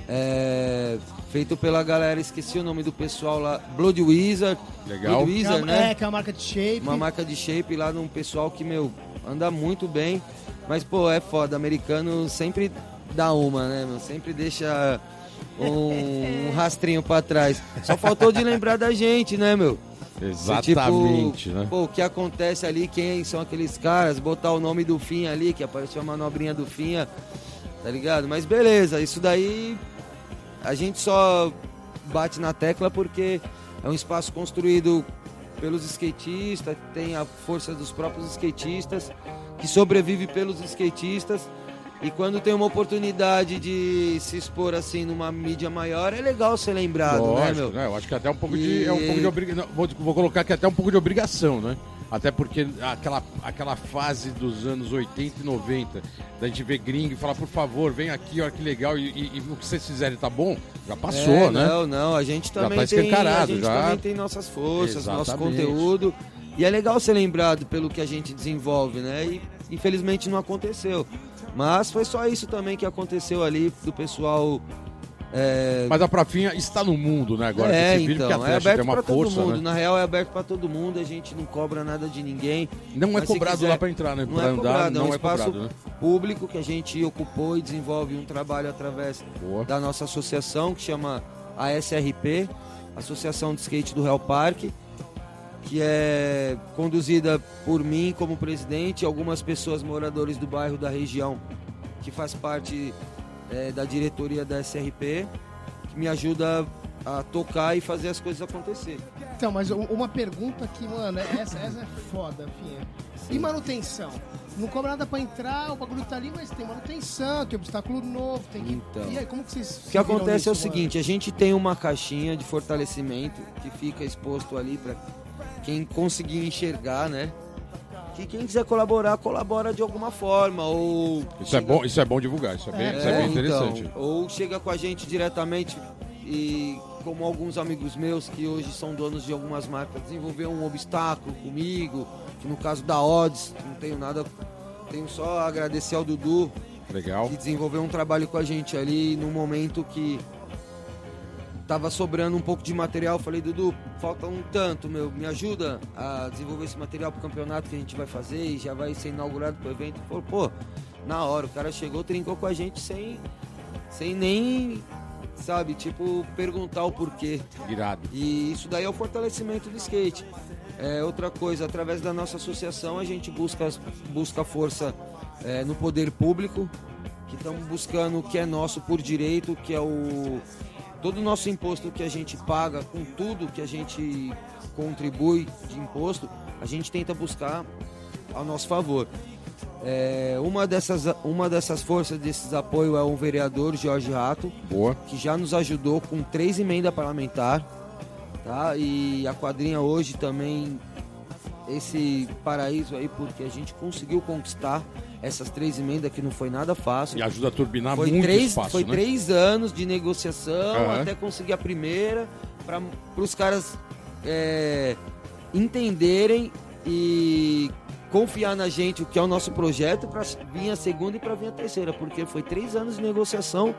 é, feito pela galera, esqueci o nome do pessoal lá, Blood Wizard. Legal. Blood é, Wizard, uma- né? é, que é uma marca de shape. Uma marca de shape lá num pessoal que, meu, anda muito bem. Mas, pô, é foda. Americano sempre dá uma, né, meu? Sempre deixa um, [LAUGHS] um rastrinho pra trás. Só faltou de lembrar da gente, né, meu? Exatamente, tipo, né? Pô, o que acontece ali, quem são aqueles caras, botar o nome do Finha ali, que apareceu a manobrinha do Finha, tá ligado? Mas beleza, isso daí a gente só bate na tecla porque é um espaço construído pelos skatistas, tem a força dos próprios skatistas, que sobrevive pelos skatistas. E quando tem uma oportunidade de se expor assim numa mídia maior, é legal ser lembrado, né, Lógico, meu? né? Eu acho que até um pouco de. E- É um pouco de. Vou, vou colocar aqui até um pouco de obrigação, né? Até porque aquela, aquela fase dos anos 80 e 90, da gente ver gringo e falar, por favor, vem aqui, olha que legal, e, e- e o que vocês fizerem tá bom, já passou, É, né? Não, não, a gente Já também tá tem, a gente já. também tem nossas forças, nosso Exatamente. conteúdo. E é legal ser lembrado pelo que a gente desenvolve, né? E infelizmente não aconteceu. Mas foi só isso também que aconteceu ali do pessoal. É, Mas a Prafinha está no mundo, né? Agora, é, vídeo, então, a é aberto pra todo mundo. né? Na real é aberto pra todo mundo, a gente não cobra nada de ninguém. Não é Mas cobrado quiser- lá pra entrar, né? Não pra é andar, cobrado, é não um é espaço cobrado, né? público que a gente ocupou e desenvolve um trabalho através Boa. da nossa associação que chama ASRP, Associação de Skate do Real Parque, que é conduzida por mim como presidente, e algumas pessoas moradores do bairro da região que faz parte eh, da diretoria da SRP, que me ajuda a tocar e fazer as coisas acontecer. Então, mas uma pergunta aqui, mano, essa, essa é foda, Finha. E manutenção? Não cobra nada pra entrar, o bagulho tá ali, mas tem manutenção, tem obstáculo novo, tem que... Então. E aí, como que vocês... O que acontece é o seguinte, a gente tem uma caixinha de fortalecimento que fica exposto ali para quem conseguir enxergar, né? Que quem quiser colaborar, colabora de alguma forma ou Isso é, chega- bom, isso é bom divulgar, isso é bem, É, isso é bem então, interessante. ou chega com a gente diretamente e como alguns amigos meus que hoje são donos de algumas marcas desenvolver um obstáculo comigo, que no caso da Odds, não tenho nada, tenho só a agradecer ao Dudu Legal. que desenvolveu um trabalho com a gente ali no momento que tava sobrando um pouco de material. Falei, Dudu, falta um tanto, meu, me ajuda a desenvolver esse material pro campeonato que a gente vai fazer e já vai ser inaugurado pro evento. Falou, pô, na hora, o cara chegou, trincou com a gente sem, sem nem, sabe, tipo, perguntar o porquê. Irado. E isso daí é o fortalecimento do skate. É, outra coisa, através da nossa associação, a gente busca, busca força é, no poder público, que estamos buscando o que é nosso por direito, que é o. Todo o nosso imposto que a gente paga, com tudo que a gente contribui de imposto, a gente tenta buscar ao nosso favor. É, uma, dessas, uma dessas forças, desses apoios, é o vereador Jorge Rato, Boa. que já nos ajudou com três emendas parlamentar, tá? E a quadrinha hoje também esse paraíso aí porque a gente conseguiu conquistar essas três emendas que não foi nada fácil. E ajuda a turbinar Foi muito três, espaço, foi né? três anos de negociação Aham. até conseguir a primeira para os caras é, entenderem e confiar na gente, o que é o nosso projeto, para vir a segunda e para vir a terceira, porque foi três anos de negociação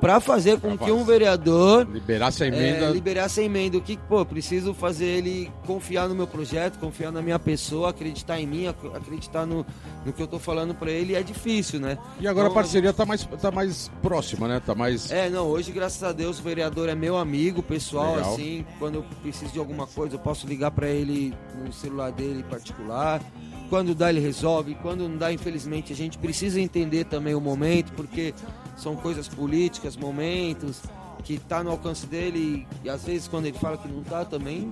para fazer com que um vereador Liberasse a é, emenda. liberasse a emenda. O que, pô, preciso fazer ele confiar no meu projeto, confiar na minha pessoa, acreditar em mim, ac- acreditar no, no que eu tô falando para ele. É difícil, né? E agora a Então, parceria tá mais, tá mais próxima, né? Tá mais. É, não, hoje, graças a Deus, o vereador é meu amigo, pessoal, Legal. assim, quando eu preciso de alguma coisa, eu posso ligar para ele no celular dele particular. Quando dá, ele resolve. Quando não dá, infelizmente, a gente precisa entender também o momento, porque são coisas políticas, momentos, que tá no alcance dele, e, às vezes quando ele fala que não tá, também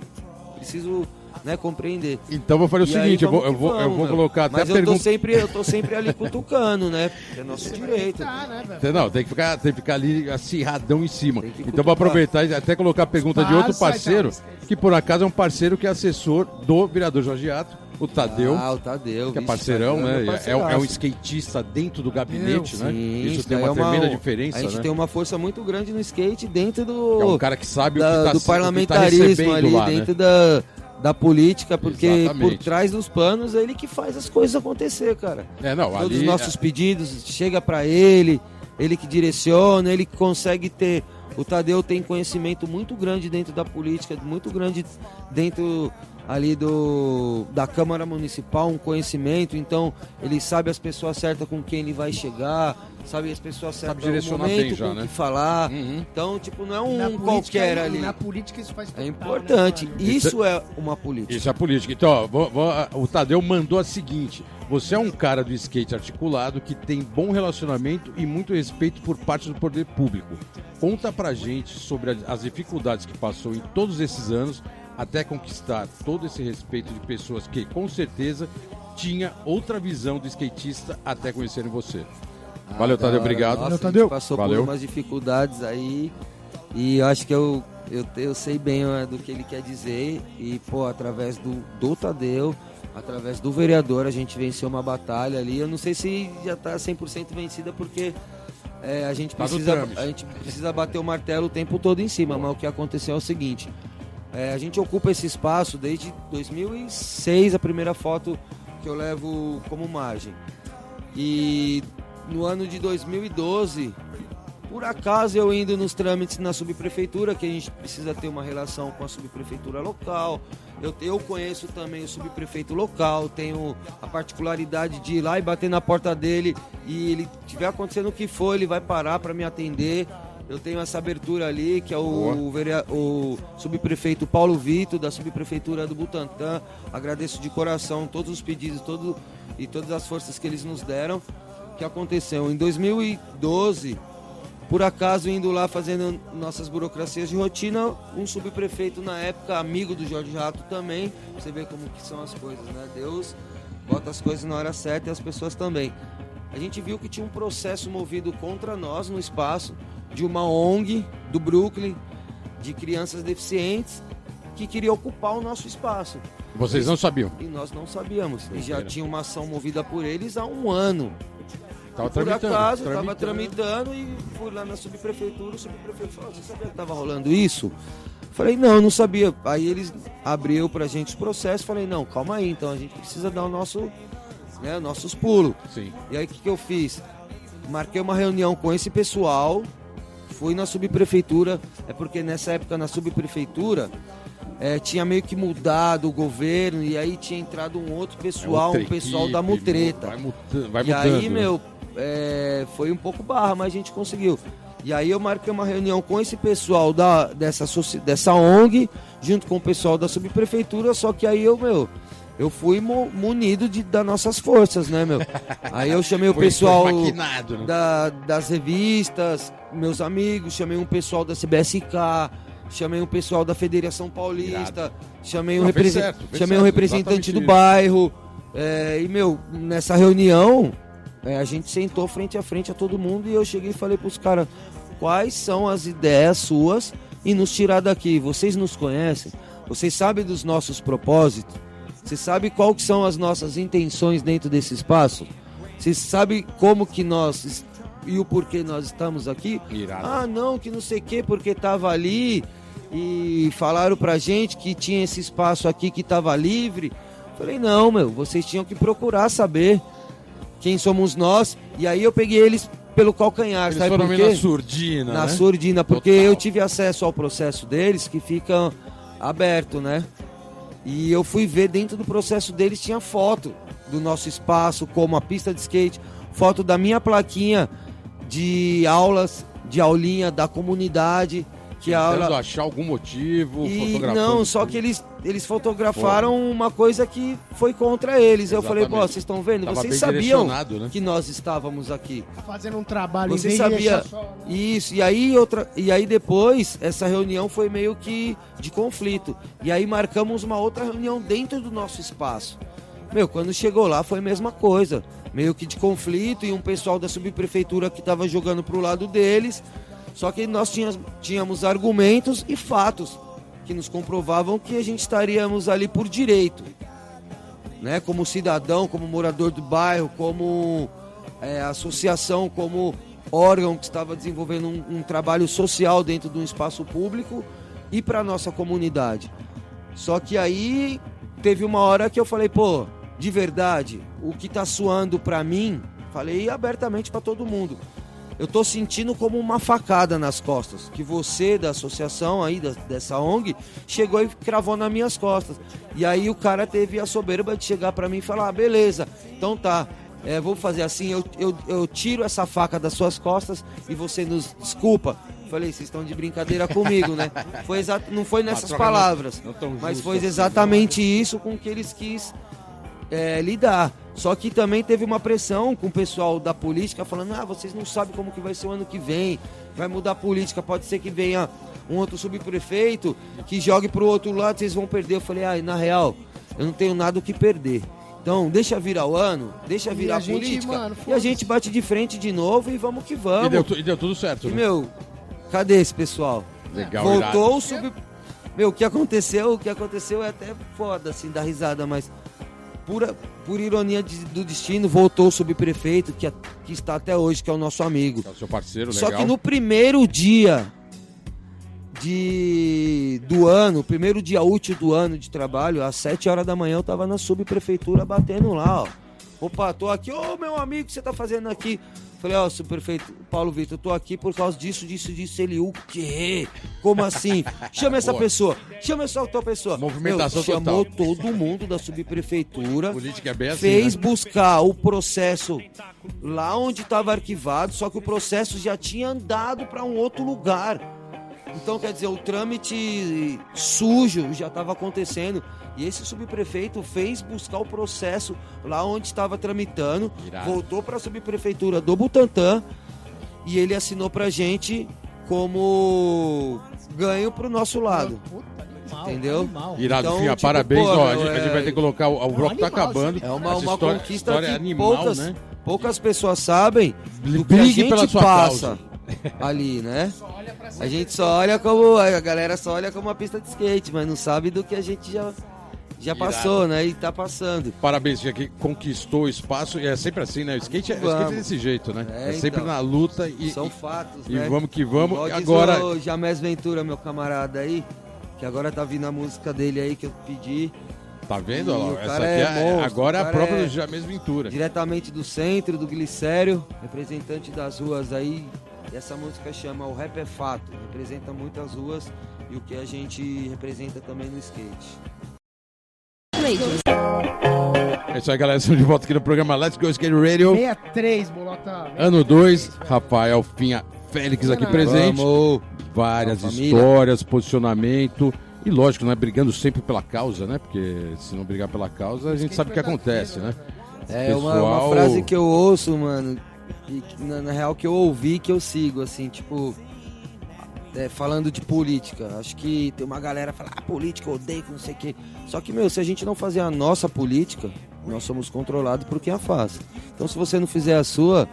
preciso né, compreender. Então vou fazer o E aí, seguinte, eu vou, vamos eu vou, eu vamos, vou meu. colocar até Mas a eu tô, pergunta. sempre, eu tô sempre ali cutucando, né? É nosso direito. Tá, né? Não, tem que ficar, tem que ficar ali acirradão em cima. Então vou aproveitar e até colocar a pergunta de outro parceiro, que por acaso é um parceiro que é assessor do vereador Jorge Ato, o Tadeu. Ah, o Tadeu. que é parceirão, Tadeu né? meu É, é um- é skatista dentro do gabinete, né? Sim, Isso tem uma é tremenda diferença, A gente né? tem uma força muito grande no skate dentro do, É um cara que sabe da- o que tá, do o que tá parlamentarismo recebendo ali, lá, né? dentro da, da política, porque Exatamente. por trás dos panos é ele que faz as coisas acontecer, cara. É, não, Todos ali os nossos pedidos chega pra ele, ele que direciona, ele que consegue ter. O Tadeu tem conhecimento muito grande dentro da política, muito grande dentro ali do da Câmara Municipal, um conhecimento, então ele sabe as pessoas certas com quem ele vai chegar, sabe as pessoas certas no direcionar momento bem já, com né? que falar. Uhum. Então, tipo, não é Na um política, qualquer ali. Na política isso faz É total, importante. né? Isso é uma política. Isso é política. Então, ó, vou- vou- o Tadeu mandou a seguinte: você é um cara do skate articulado que tem bom relacionamento e muito respeito por parte do poder público. Conta pra gente sobre as dificuldades que passou em todos esses anos até conquistar todo esse respeito de pessoas que, com certeza, tinha outra visão do skatista até conhecerem você. Valeu, Ah, Tadeu, da hora. obrigado. Nossa, Valeu, a gente Tadeu. passou Valeu. por umas dificuldades aí e eu acho que eu, eu, eu sei bem é, do que ele quer dizer e, pô, através do, do Tadeu, através do vereador, a gente venceu uma batalha ali. Eu não sei se já tá 100% vencida porque é, a, gente Tá precisa, a gente precisa bater o martelo o tempo todo em cima, mas o que aconteceu é o seguinte... é, a gente ocupa esse espaço desde 2006, a primeira foto que eu levo como margem. E no ano de 2012, por acaso eu indo nos trâmites na subprefeitura, que a gente precisa ter uma relação com a subprefeitura local. Eu, eu conheço também o subprefeito local, tenho a particularidade de ir lá e bater na porta dele e ele tiver acontecendo o que for, ele vai parar para me atender. Eu tenho essa abertura ali, que é o, verea- o subprefeito Paulo Vito, da subprefeitura do Butantã. Agradeço de coração todos os pedidos todo, e todas as forças que eles nos deram. O que aconteceu? Em 2012, por acaso indo lá fazendo nossas burocracias de rotina, um subprefeito na época, amigo do Jorge Rato também, você vê como que são as coisas, né? Deus bota as coisas na hora certa e as pessoas também. A gente viu que tinha um processo movido contra nós no espaço de uma ONG do Brooklyn de crianças deficientes que queria ocupar o nosso espaço. Vocês não sabiam? E nós não sabíamos. E já tinha uma ação movida por eles há um ano. Tava por tramitando. acaso, estava tramitando e fui lá na subprefeitura, o subprefeito falou, você sabia que tava rolando isso? Falei, não, eu não sabia. Aí eles abriu pra gente o processo, falei, não, calma aí, então a gente precisa dar o nosso, né, nossos pulos. Sim. E aí o que, que eu fiz? Marquei uma reunião com esse pessoal, fui na subprefeitura, é porque nessa época na subprefeitura eh, tinha meio que mudado o governo e aí tinha entrado um outro pessoal, É um pessoal equipe, da Mutreta. Vai, muta- vai e mudando. aí, meu, é, foi um pouco barra, mas a gente conseguiu. E aí eu marquei uma reunião com esse pessoal da, dessa, dessa ONG, junto com o pessoal da subprefeitura, só que aí eu, meu, eu fui mu- munido de, das nossas forças, né, meu? Aí eu chamei o Foi- pessoal foi maquinado, né? da- das revistas, meus amigos, chamei um pessoal da CBSK, chamei um pessoal da Federação Paulista, chamei um, Não, represen- certo, chamei um certo, representante do exatamente bairro. é, e, meu, nessa reunião, é, a gente sentou frente a frente a todo mundo e eu cheguei e falei pros caras, quais são as ideias suas e nos tirar daqui. Vocês nos conhecem? Vocês sabem dos nossos propósitos? Você sabe qual que são as nossas intenções dentro desse espaço? Você sabe como que nós e o porquê nós estamos aqui? Irado. Ah, não, que não sei o que, porque tava ali e falaram pra gente que tinha esse espaço aqui que tava livre. Falei, não, meu, vocês tinham que procurar saber quem somos nós. E aí eu peguei eles pelo calcanhar, Eles sabe por quê? na surdina, na né? surdina, porque Total. eu tive acesso ao processo deles que fica aberto, né? E eu fui ver dentro do processo deles tinha foto do nosso espaço, como a pista de skate, foto da minha plaquinha de aulas, de aulinha da comunidade, que a Tentando aula achar algum motivo, e fotografando não, só tudo. que eles, eles fotografaram uma coisa que foi contra eles. Eu falei, pô, Exatamente. vocês estão vendo? Tava Vocês sabiam né? que nós estávamos aqui. Fazendo um trabalho Você sabia só- isso? E aí outra, e aí depois essa reunião foi meio que de conflito. E aí marcamos uma outra reunião dentro do nosso espaço. Meu, quando chegou lá foi a mesma coisa, meio que de conflito e um pessoal da subprefeitura que estava jogando pro lado deles. Só que nós tínhamos, tínhamos argumentos e fatos que nos comprovavam que a gente estaríamos ali por direito né, como cidadão, como morador do bairro, como é, associação, como órgão que estava desenvolvendo um, um trabalho social dentro de um espaço público e para nossa comunidade. Só que aí teve uma hora que eu falei, pô, de verdade, o que tá suando para mim, falei abertamente para todo mundo. Eu tô sentindo como uma facada nas costas, que você da associação aí da- dessa ONG chegou e cravou nas minhas costas. E aí o cara teve a soberba de chegar para mim e falar: ah, "Beleza, então tá, é, vou fazer assim, eu, eu, eu tiro essa faca das suas costas e você nos desculpa". Falei, vocês estão de brincadeira comigo, né? [LAUGHS] Foi exato, não foi nessas não- palavras, não tão mas foi assim, exatamente isso com que eles quis é, lidar. Só que também teve uma pressão com o pessoal da política falando: ah, vocês não sabem como que vai ser o ano que vem, vai mudar a política, pode ser que venha um outro subprefeito que jogue pro outro lado, vocês vão perder. Eu falei: ah, na real, eu não tenho nada o que perder. Então, deixa virar o ano, deixa E virar a a gente, política. mano, e a gente bate de frente de novo e vamos que E vamos. deu, tu- e deu tudo certo, E, né? meu, cadê esse pessoal? Legal, Voltou o sub. Meu, o que aconteceu, o que aconteceu é até foda, assim, dar risada, mas pura, por ironia de- do destino, voltou o subprefeito, que, que está até hoje, que é o nosso amigo. É o seu parceiro, Só legal. que no primeiro dia de do ano, primeiro dia útil do ano de trabalho, às 7 horas da manhã eu tava na subprefeitura batendo lá, ó. Opa, tô aqui, ô meu amigo, o que você tá fazendo aqui? Falei, ó, subprefeito Paulo Vitor, eu tô aqui por causa disso, disso, disso. Ele, o quê? Como assim? [LAUGHS] Chama essa pessoa, chama essa outra pessoa. Movimentação Meu, chamou total. todo mundo da subprefeitura Política é bem assim, fez né? buscar o processo lá onde estava arquivado, só que o processo já tinha andado para um outro lugar. Então, quer dizer, o trâmite sujo já estava acontecendo. E esse subprefeito fez buscar o processo lá onde estava tramitando, Irado. voltou para a subprefeitura do Butantã e ele assinou pra gente como ganho pro nosso lado. Puta, animal, Entendeu? animal. Irado, Então, tipo, parabéns. pô, ó, gente, a gente é- vai ter que colocar. O, o bloco tá animal, acabando. É uma, uma história, conquista história que animal, poucas, né? poucas pessoas sabem do que a gente pela sua passa [LAUGHS] ali, né? A gente só olha como. A galera só olha como uma pista de skate, mas não sabe do que a gente já, já passou, né? E tá passando. Parabéns, Finha, que conquistou o espaço. E é sempre assim, né? O skate é, o skate é desse jeito, né? É, É, sempre então. na luta e. São e- fatos, e né? vamos que vamos. Igual Agora- O Jamés Ventura, meu camarada aí, que agora tá vindo a música dele aí que eu pedi, Tá vendo? E ó, o Essa aqui é é, monstro, agora é a prova é- do Jamés Ventura. diretamente do centro, do Glicério, representante das ruas aí. E essa música chama O Rap é Fato, representa muitas ruas e o que a gente representa também no skate. É isso aí, galera. Estamos de volta aqui no programa Let's Go Skate Radio. 63, bolota. Ano 2, Rafael Finha Félix aqui presente. Vamos! Várias Vamos, histórias, posicionamento. E lógico, né? Brigando sempre pela causa, né? Porque se não brigar pela causa, a gente sabe o que acontece, né? É uma, Pessoal- uma frase que eu ouço, mano, e na, na real que eu ouvi que eu sigo, assim, tipo. É, falando de política. Acho que tem uma galera que fala, ah, política, eu odeio, não sei o quê. Só que, meu, se a gente não fazer a nossa política, nós somos controlados por quem a faz. Então, se você não fizer a sua,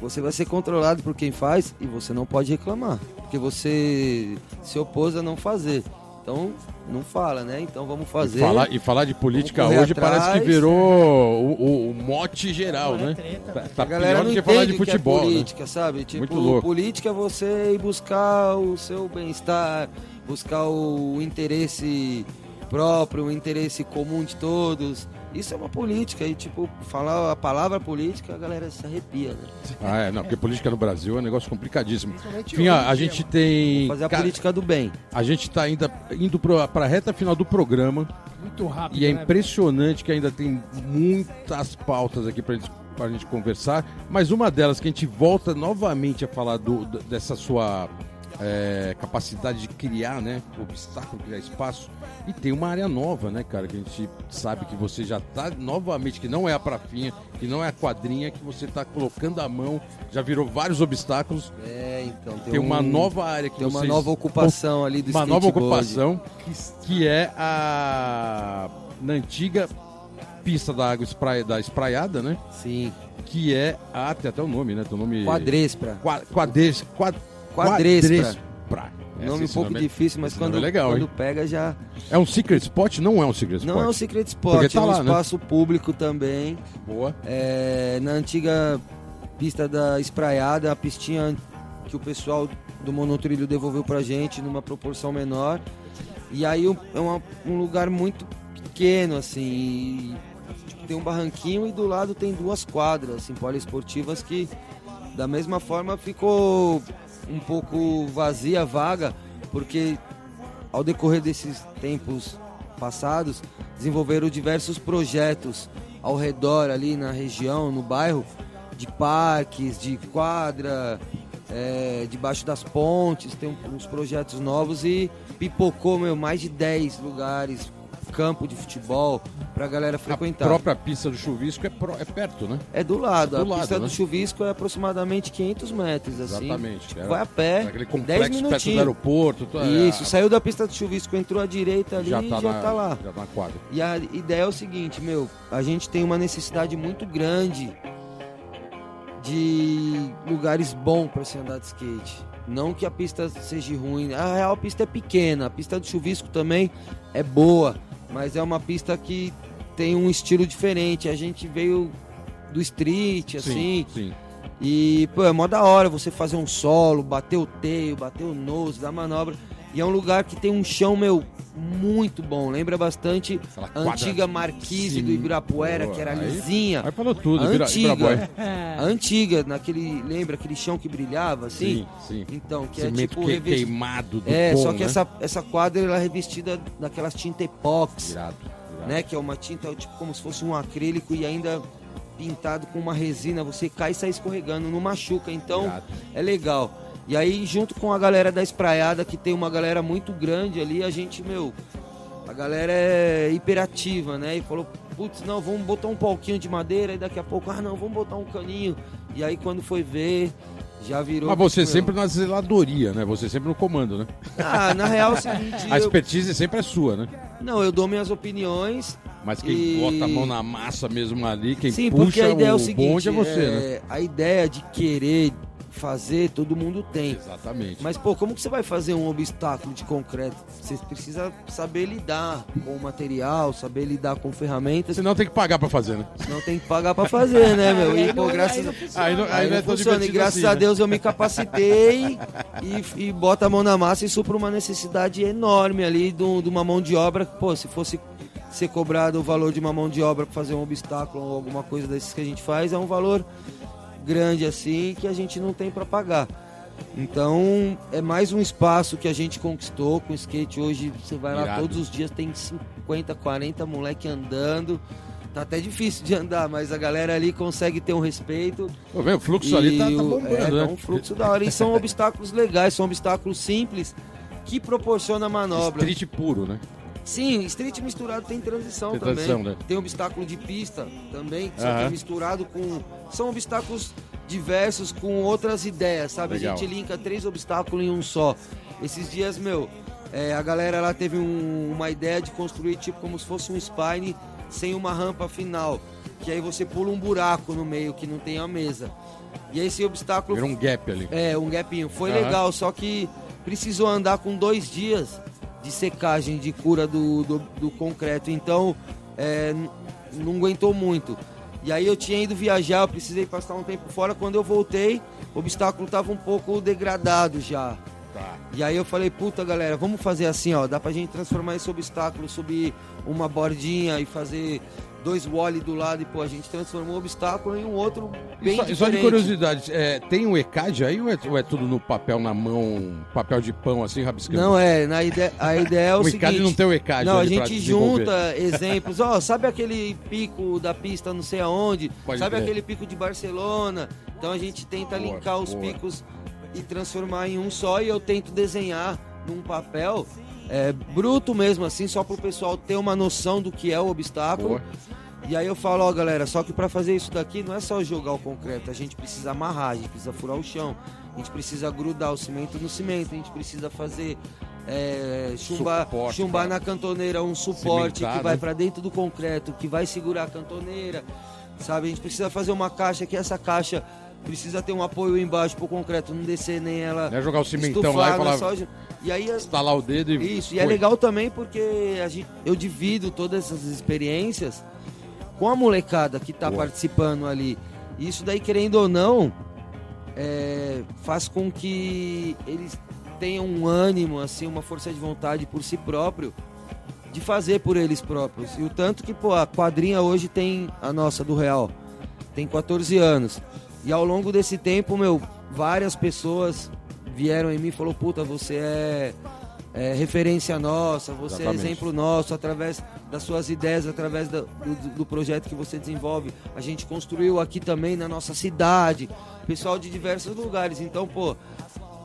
você vai ser controlado por quem faz e você não pode reclamar. Porque você se opôs a não fazer. Então, não fala, né? Então vamos fazer. E falar, e falar de política hoje parece que atrás. virou o, o- o mote geral, é né? treta. Tá, A tá galera pior não do que falar de é futebol, né? política, sabe? Tipo, Muito louco. política é você ir buscar o seu bem-estar, buscar o interesse próprio, um interesse comum de todos. Isso é uma política, e tipo, falar a palavra política, a galera se arrepia, né? Ah, é, não, porque política no Brasil é um negócio complicadíssimo. Hoje, a gente tem. Fazer a política do bem. a gente tá ainda indo pro, pra reta final do programa. Muito rápido. E é né, impressionante que ainda tem muitas pautas aqui pra gente, pra gente conversar. Mas uma delas que a gente volta novamente a falar do- dessa sua é, capacidade de criar, né? Obstáculo, criar espaço. E tem uma área nova, né, cara? Que a gente sabe que você já tá novamente, que não é a prafinha, que não é a quadrinha, que você tá colocando a mão, já virou vários obstáculos. É, então. Tem, uma um- nova área que Tem uma vocês nova ocupação ali do uma nova ocupação que é a na antiga pista da água esprai- da espraiada, né? Sim. Que é a tem até o nome, né? Tem o nome Quadrespra. Qua, quadres, quad, Quadrespra. quadrespra. Esse- Nome um pouco nome é- difícil, mas nome quando, é legal, quando pega já. É um secret spot? Não é um secret spot. Não é um secret spot, Porque tá é um lá, né? espaço público também. Boa. É, na antiga pista da Espraiada, a pistinha que o pessoal do monotrilho devolveu pra gente numa proporção menor. E aí um- é uma- um lugar muito pequeno, assim. e, tipo, tem um barranquinho e do lado tem duas quadras assim, poliesportivas que da mesma forma ficou um pouco vazia, vaga, porque ao decorrer desses tempos passados, desenvolveram diversos projetos ao redor ali na região, no bairro, de parques, de quadra, é, debaixo das pontes, tem uns projetos novos e pipocou, meu, mais de 10 lugares, campo de futebol, pra galera A frequentar. própria pista do chuvisco é, pro- é perto, né? É do lado, Do a lado, pista né? do chuvisco é aproximadamente 500 metros, assim. Exatamente. Tipo, Era- vai a pé, Aquele 10 complexo perto do aeroporto. to- Isso, é, saiu da pista do chuvisco, entrou à direita ali já e tá, já na, tá lá. Já tá na quadra. E a ideia é o seguinte, meu, a gente tem uma necessidade muito grande de lugares bons para se andar de skate. Não que a pista seja ruim, a real a pista é pequena, a pista do chuvisco também é boa, mas é uma pista que tem um estilo diferente. A gente veio do street, assim, Sim, sim. e, pô, é mó da hora você fazer um solo, bater o teio, bater o nose, dar manobra. E é um lugar que tem um chão, meu, muito bom. Lembra bastante Aquela a antiga marquise do Sim. Ibirapuera, Boa, que era aí- lisinha. Aí falou tudo, A antiga. A antiga, naquele. Lembra aquele chão que brilhava, assim? Sim, sim. Então, que Cimento é tipo que- revesti- queimado do É, bom, só que né? essa, essa quadra ela é revestida daquelas tinta epox, Irado, irado. né? Que é uma tinta tipo como se fosse um acrílico e ainda pintado com uma resina. Você cai e sai escorregando, não machuca. Então, Irado. é legal. E aí, junto com a galera da Espraiada, que tem uma galera muito grande ali, a gente, meu, a galera é hiperativa, né? E falou, putz, não, vamos botar um palquinho de madeira, e daqui a pouco, ah, não, vamos botar um caninho. E aí, quando foi ver, já virou. Mas você meu, sempre na zeladoria, né? Você sempre no comando, né? Ah, na real, [LAUGHS] o seguinte, A eu- expertise sempre é sua, né? não, eu dou minhas opiniões. Mas quem E- bota a mão na massa mesmo ali, quem Sim, porque puxa a ideia é o o seguinte: bonde é você, né? é, a ideia de querer fazer, todo mundo tem. Exatamente. Mas, pô, como que você vai fazer um obstáculo de concreto? Você precisa saber lidar com o material, saber lidar com ferramentas. Senão tem que pagar pra fazer, né? Não tem que pagar pra fazer, né, meu? E, pô, Aí graças. Aí não, aí não é funciona. E graças assim, a né? Deus eu me capacitei e, e bota a mão na massa e supra uma necessidade enorme ali de, de uma mão de obra. Pô, se fosse ser cobrado o valor de uma mão de obra para fazer um obstáculo ou alguma coisa desses que a gente faz, é um valor grande assim que a gente não tem para pagar. Então é mais um espaço que a gente conquistou com o skate. Hoje você vai lá Irado. todos os dias, tem 50, 40 moleque andando. Tá até difícil de andar, mas a galera ali consegue ter um respeito. Pô, o fluxo ali tá, tá bombando, é, né? tá um fluxo da hora. E são obstáculos legais, são obstáculos simples que proporcionam manobra. Street puro, né? Sim, street misturado tem transição Tem também. transição, né? Tem obstáculo de pista também, que é misturado com. São obstáculos diversos com outras ideias, sabe? Legal. A gente linka três obstáculos em um só. Esses dias, meu, é, a galera lá teve um- uma ideia de construir tipo como se fosse um spine sem uma rampa final. Que aí você pula um buraco no meio que não tem a mesa. E esse obstáculo Virou um gap ali. é, um gapinho. Foi legal, só que precisou andar com dois dias de secagem, de cura do, do, do concreto. Então, é, não aguentou muito. E aí eu tinha ido viajar, eu precisei passar um tempo fora. Quando eu voltei, o obstáculo estava um pouco degradado já. Tá. E aí eu falei, puta galera, vamos fazer assim, ó, dá pra gente transformar esse obstáculo, subir uma bordinha e fazer dois wall do lado e pô, a gente transformou o obstáculo em um outro bem só, diferente. só de curiosidade, é, tem um ECAD aí ou é, ou é tudo no papel na mão, papel de pão assim, rabiscando? Não, é, na ideia, a ideia é o, [LAUGHS] o ECAD seguinte... não tem o ECAD Não, a gente junta exemplos. Ó, sabe aquele pico da pista não sei aonde? Pode sabe aquele pico de Barcelona? Então a gente tenta Boa, linkar os boa. picos e transformar em um só e eu tento desenhar num papel é, bruto mesmo, assim, só pro pessoal ter uma noção do que é o obstáculo. Boa. E aí eu falo, ó galera, só que pra fazer isso daqui não é só jogar o concreto, a gente precisa amarrar, a gente precisa furar o chão, a gente precisa grudar o cimento no cimento, a gente precisa fazer é, chumbar, Suporte chumbar na cantoneira um suporte que vai né? pra dentro do concreto, que vai segurar a cantoneira, sabe? A gente precisa fazer uma caixa que essa caixa precisa ter um apoio embaixo pro concreto não descer nem ela Não é jogar o cimentão lá e na falar. E aí estalar o dedo e... isso, e é foi. legal também porque a gente, eu divido todas essas experiências com a molecada que tá Boa. participando ali. E Isso daí, querendo ou não, é, faz com que eles tenham um ânimo, assim, uma força de vontade por si próprio de fazer por eles próprios. E o tanto que, pô, a quadrinha hoje tem a nossa do Real, tem 14 anos. E ao longo desse tempo, meu, várias pessoas vieram em mim e falou, puta, você é, é referência nossa, você Exatamente. é exemplo nosso, através das suas ideias, através da- do, do projeto que você desenvolve. A gente construiu aqui também na nossa cidade, pessoal de diversos lugares. Então, pô,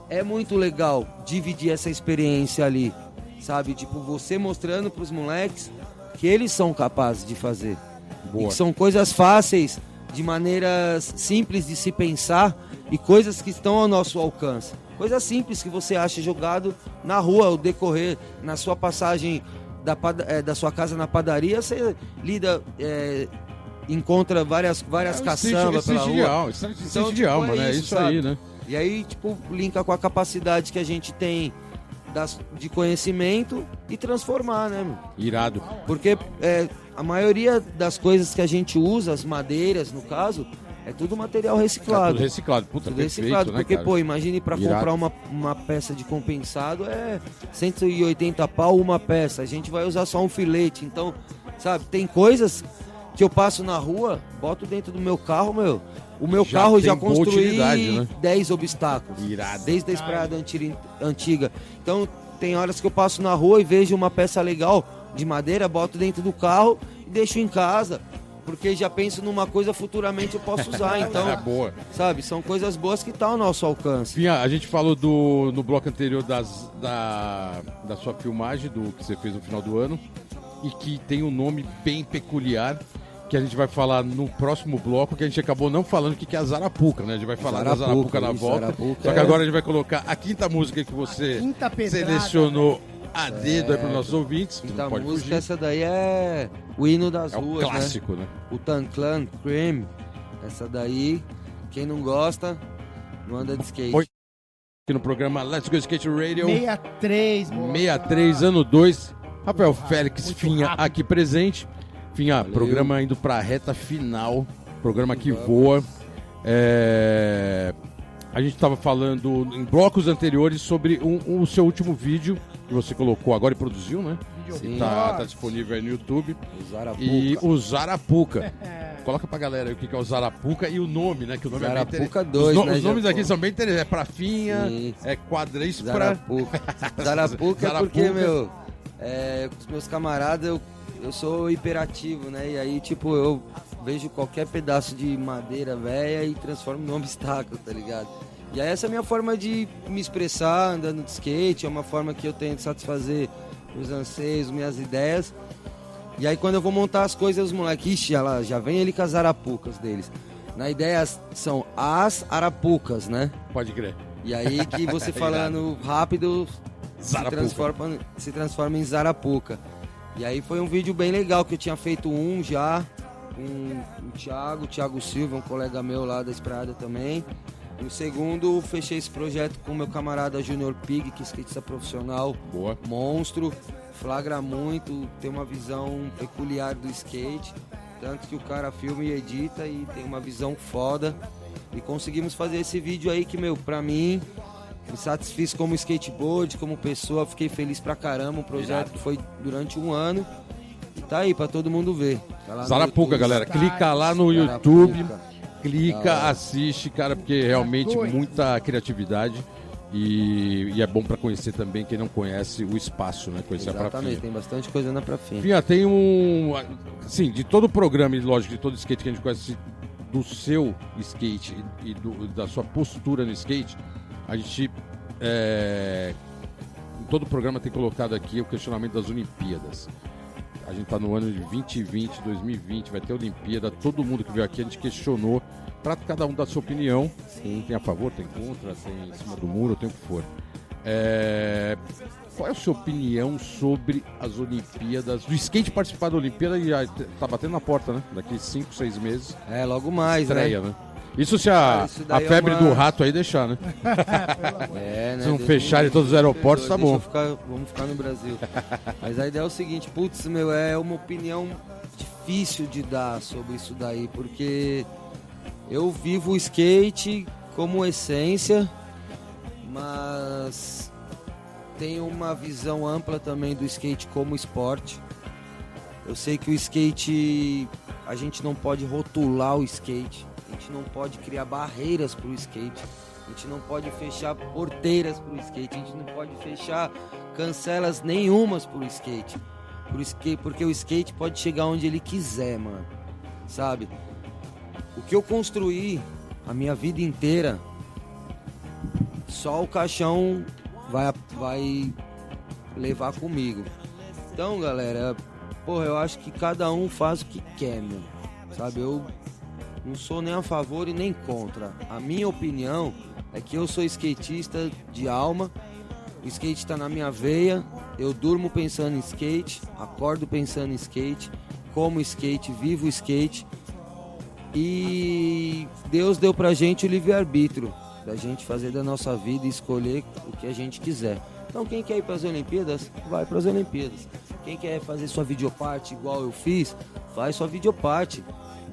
é muito legal dividir essa experiência ali, sabe? Tipo, você mostrando pros moleques que eles são capazes de fazer. E Boa. que são coisas fáceis, de maneiras simples de se pensar e coisas que estão ao nosso alcance. Coisas simples que você acha jogado na rua, ao decorrer, na sua passagem da, eh, da sua casa na padaria, você lida, eh, encontra várias, várias É caçambas pela street de rua. alma, street- street Então, de tipo, alma, é né? isso, Isso aí, né? E aí, tipo, linka com a capacidade que a gente tem das, de conhecimento e transformar, né, meu? Irado. Porque é, a maioria das coisas que a gente usa, as madeiras, no caso, é tudo material Tá reciclado. tudo reciclado. Puta, Tudo perfeito, reciclado, né, porque, cara? pô, imagine pra Irado. comprar uma, uma peça de compensado é 180 pau uma peça. A gente vai usar só um filete. Então, sabe, tem coisas que eu passo na rua, boto dentro do meu carro, meu. O meu Já carro já construí né? 10 obstáculos. Irado. Desde a estrada anti- antiga. Então, tem horas que eu passo na rua e vejo uma peça legal de madeira, boto dentro do carro e deixo em casa. Porque já penso numa coisa futuramente eu posso usar. [LAUGHS] Então, É boa. sabe, são coisas boas que estão ao nosso alcance. Finha, a gente falou do, no bloco anterior das, da, da sua filmagem, do que você fez no final do ano, e que tem um nome bem peculiar, que a gente vai falar no próximo bloco, que a gente acabou não falando o que que é a Zarapuca, né? A gente vai falar da Zarapuca, Zarapuca na isso, volta. Zarapuca só que é- agora a gente vai colocar a quinta música que você Quinta pedrada. selecionou a dedo aí para os nossos ouvintes. que Então, não a pode música, fugir. essa daí é o hino das É o ruas, né? clássico, né? O Tan Clan Cream. Essa daí, quem não gosta, não anda de skate. Oi. Aqui no programa Let's Go Skate Radio. 63, moleque. 63, ano 2. Rafael Félix muito Finha rápido. aqui presente. Finha, programa indo pra reta final. Programa que voa. É, A gente estava falando em blocos anteriores sobre um- o seu último vídeo que você colocou agora e produziu, né? Sim. Tá, tá disponível aí no YouTube. O Zarapuca. E o Zarapuca. Coloca pra galera aí o que é o Zarapuca e o nome, né? Que o nome é Zarapuca inter- 2, Os, no- né, os nomes Japão? aqui são bem interessantes. É pra Finha, Sim. é quadrês pra. Zarapuca. [LAUGHS] Zarapuca é porque, Zarapuca. meu, é, com os meus camaradas eu, eu sou hiperativo, né? E aí, tipo, eu vejo qualquer pedaço de madeira velha e transformo num [LAUGHS] obstáculo, tá ligado? E aí essa é a minha forma de me expressar andando de skate, é uma forma que eu tenho de satisfazer meus anseios, minhas ideias. E aí quando eu vou montar as coisas, os moleques, ixi, lá, já vem ele com as arapucas deles. Na ideia são as arapucas, né? Pode crer. E aí que você [LAUGHS] falando rápido se transforma, se transforma em Zarapuca. E aí foi um vídeo bem legal que eu tinha feito um já com o Thiago, o Thiago Silva, um colega meu lá da Esprada também. E o segundo, fechei esse projeto com meu camarada Junior Pig, que é skatista profissional, Boa. monstro, flagra muito, tem uma visão peculiar do skate, tanto que o cara filma e edita e tem uma visão foda. E conseguimos fazer esse vídeo aí que, meu, pra mim me satisfiz como skateboard, como pessoa, fiquei feliz pra caramba. Um projeto Irado. que foi durante um ano. Tá aí pra todo mundo ver. Tá YouTube. galera. Clica lá no Zarapuca. YouTube, clica, Ah. assiste, cara, porque realmente doido. muita criatividade. E, e é bom pra conhecer também quem não conhece o espaço, né? Conhecer a Exatamente, Prafinha. tem bastante coisa na Prafinha. Fia, tem um. Assim, de todo o programa, e lógico, de todo skate que a gente conhece, do seu skate e do- da sua postura no skate, a gente. É, em todo o programa tem colocado aqui o questionamento das Olimpíadas. A gente tá no ano de 2020, 2020, vai ter Olimpíada. Todo mundo que veio aqui, a gente questionou para cada um dar sua opinião. Sim. Tem a favor, tem contra, tem em cima do muro, tem o que for. É, Qual é a sua opinião sobre as Olimpíadas? Do skate participar da Olimpíada e já tá batendo na porta, né? Daqui 5, 6 meses. É, logo mais, estreia, né? né? Isso se a, Ah, isso a daí é febre uma- do rato aí deixar, né? [LAUGHS] É, né? Se não Deus fecharem me- todos os aeroportos, tá Deixa bom. ficar- vamos ficar no Brasil. Mas a ideia é o seguinte, putz, meu, é uma opinião difícil de dar sobre isso daí, porque eu vivo o skate como essência, mas tenho uma visão ampla também do skate como esporte. Eu sei que o skate, a gente não pode rotular o skate, a gente não pode criar barreiras para o skate, a gente não pode fechar porteiras para o skate, a gente não pode fechar cancelas nenhumas para o skate. Pro skate, porque o skate pode chegar onde ele quiser, mano. Sabe? O que eu construí a minha vida inteira, só o caixão vai, vai levar comigo. Então, galera, porra, eu acho que cada um faz o que quer, meu. Sabe? Eu não sou nem a favor e nem contra. A minha opinião é que eu sou skatista de alma. O skate tá na minha veia. Eu durmo pensando em skate, acordo pensando em skate, como skate, vivo skate. E Deus deu pra gente o livre-arbítrio da gente fazer da nossa vida e escolher o que a gente quiser. Então quem quer ir para as Olimpíadas, vai para as Olimpíadas. Quem quer fazer sua videoparte igual eu fiz, faz sua videoparte.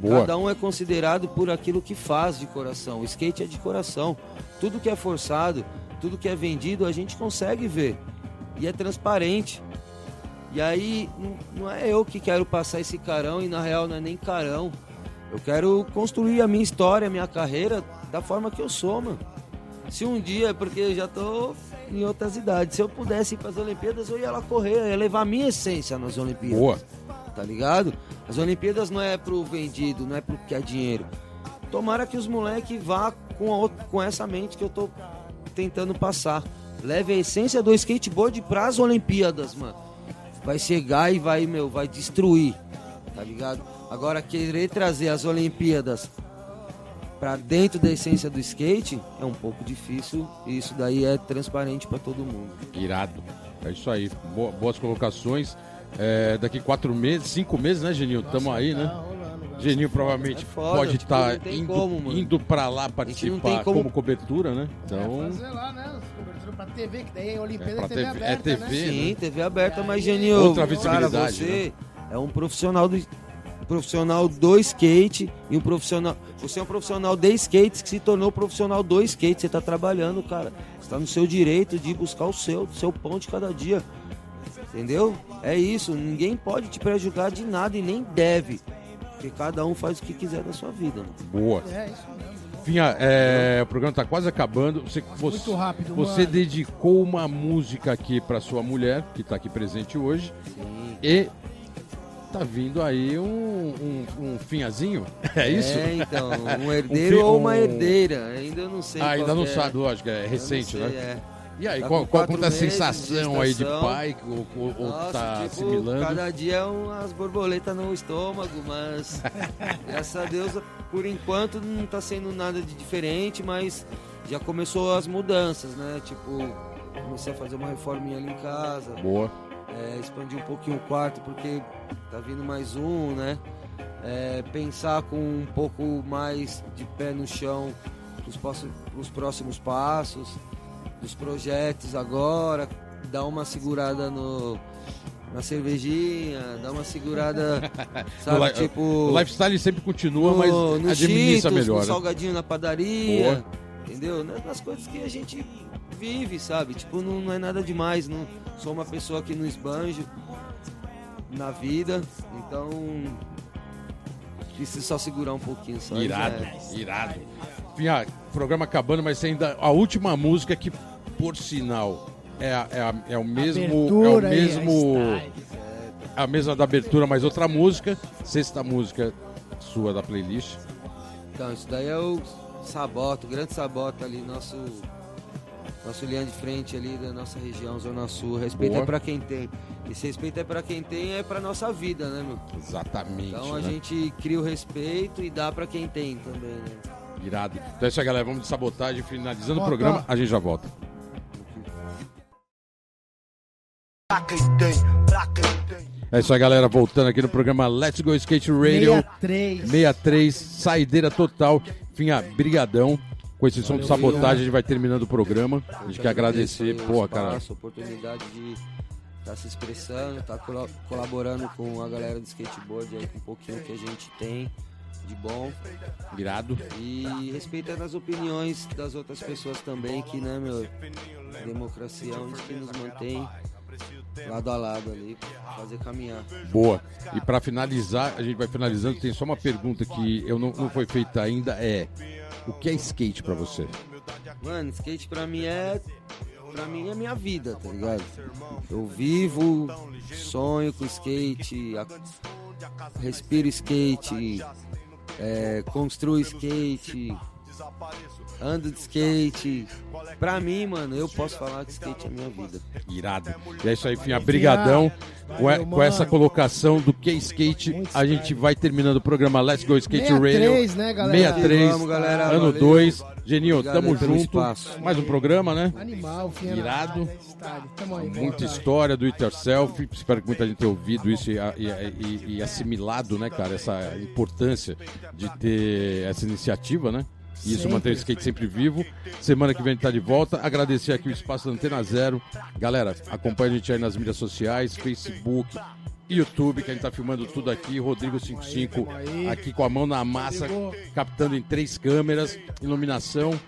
Boa. Cada um é considerado por aquilo que faz de coração. O skate é de coração. Tudo que é forçado, tudo que é vendido, a gente consegue ver. E é transparente. E aí, não- é eu que quero passar esse carão e na real não é nem carão. Eu quero construir a minha história, a minha carreira da forma que eu sou, mano. Se um dia, porque eu já tô em outras idades, se eu pudesse ir para as Olimpíadas, eu ia lá correr, eu ia levar a minha essência nas Olimpíadas. Boa. Tá ligado? As Olimpíadas não é pro vendido, não é pro que é dinheiro. Tomara que os moleques vá com, a com essa mente que eu tô tentando passar. Leve a essência do skateboard pras Olimpíadas, mano. Vai chegar e vai, meu, vai destruir. Tá ligado? Agora, querer trazer as Olimpíadas pra dentro da essência do skate é um pouco difícil. E isso daí é transparente pra todo mundo. Irado. É isso aí. Boa- boas colocações. É, daqui quatro meses, cinco meses, né, Geninho? Tamo aí, Tá né? velho. Geninho provavelmente É foda, pode estar tem indo, como, mano. indo pra lá participar como- como cobertura, né? É, Então, fazer lá, né? Cobertura pra TV, que daí é Olimpíada É pra é TV, TV, é aberta, TV, né? né? Sim, TV aberta, mas aí, Genio, outra cara, você é um profissional do profissional do skate e um profissional, você é um profissional de skate que se tornou profissional do skate, você tá trabalhando, cara. Você tá no seu direito de buscar o seu, seu pão de cada dia. Entendeu? É isso, ninguém pode te prejudicar de nada e nem deve. Porque cada um faz o que quiser da sua vida. mano. boa. É, isso mesmo. Finha, é, o programa tá quase acabando. Você, você, Muito rápido, Você mano. dedicou uma música aqui pra sua mulher, que tá aqui presente hoje. Sim. E tá vindo aí um, um, um finhazinho. [LAUGHS] É isso? É, então, [LAUGHS] um herdeiro fi- ou uma um- herdeira. Ainda não sei. Ah, ainda não que é. sabe, lógico, é recente, sei, né? é. E aí, Tá qual, qual, a de sensação aí de pai ou, ou, Nossa, tá tipo, assimilando? cada dia é umas borboletas no estômago, mas [LAUGHS] graças a Deus, por enquanto não tá sendo nada de diferente, mas já começou as mudanças, né? Tipo, comecei a fazer uma reforminha ali em casa, Boa. é, expandir um pouquinho o quarto porque tá vindo mais um, né? É, pensar com um pouco mais de pé no chão próximos, pros próximos passos, dos projetos agora, dar uma segurada no na cervejinha, dar uma segurada, [LAUGHS] sabe, tipo O lifestyle sempre continua, no, mas no administra Cheetos, melhor. no né? salgadinho na padaria, entendeu? Nas coisas que a gente vive, sabe? Tipo, não, não é nada demais. Não, sou uma pessoa que não esbanjo na vida, então preciso só segurar um pouquinho só. Irado, é. irado. Finha, programa acabando, mas ainda a última música que, por sinal, é, a- é, a- é o mesmo. É o Abertura mesmo. a. A mesma da abertura, mas outra música. Sexta música sua da playlist. Então, isso daí é o Sabota, o grande Sabota ali, nosso, nosso linha de frente ali da nossa região, Zona Sul. Respeito Boa. é pra quem tem. Esse respeito é pra quem tem, é pra nossa vida, né, meu? Exatamente. Então a né? gente cria o respeito e dá pra quem tem também, né? Irado. Então é isso aí, galera. Vamos de sabotagem. Finalizando o programa, a gente já volta. É isso aí, galera. Voltando aqui no programa Let's Go Skate Radio 63. 63, saideira total. Finha, brigadão. Com esse som de sabotagem, a gente vai terminando o programa. A gente quer agradecer, porra, cara. oportunidade de estar se expressando, estar colo- colaborando com a galera do skateboard aí com um pouquinho que a gente tem de bom Irado. e respeitando as opiniões das outras pessoas também, que né, meu, democracia é onde que nos mantém lado a lado ali, fazer caminhar. Boa. E pra finalizar, a gente vai finalizando. Tem só uma pergunta que eu não, não foi feita ainda: é o que é skate pra você? Mano, skate pra mim é. Pra mim é minha vida, tá ligado? Eu vivo, sonho com skate, a- respiro skate, é, construo skate, ando de skate. Pra mim, mano, eu posso falar que skate é minha vida. Irado. E é isso aí, Finha. Brigadão. Com, Valeu, com essa colocação do que skate, Muito a gente vai terminando o programa Let's Go Skate 63, Radio. né, galera? 63, Vamos, galera. ano Valeu. 2. Geninho, Obrigado tamo junto. Mais um programa, né? Animal. Irado. aí, Muita história do It Yourself. Espero que muita gente tenha ouvido isso e, e- e- e assimilado, né, cara, essa importância de ter essa iniciativa, né? E isso Sempre. manter o skate sempre vivo. Semana que vem a gente tá de volta. Agradecer aqui o espaço da Antena Zero. Galera, acompanha a gente aí nas mídias sociais, Facebook, YouTube, que a gente tá filmando tudo aqui. Rodrigo55 tamo aí. aqui com a mão na massa, captando em três câmeras, iluminação.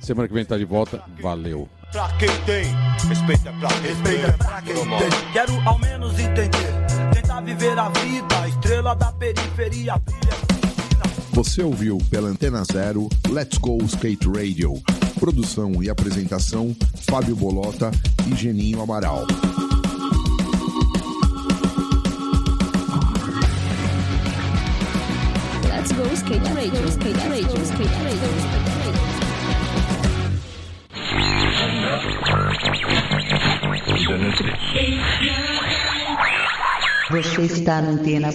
Semana que vem tá de volta. Valeu. Pra quem tem, respeita pra respeita pra quem tem. Quero ao menos entender, tentar viver a vida, a estrela da periferia brilha. Você ouviu pela Antena Zero Let's Go Skate Radio. Produção e apresentação: Fábio Bolota e Geninho Amaral. Você está na antena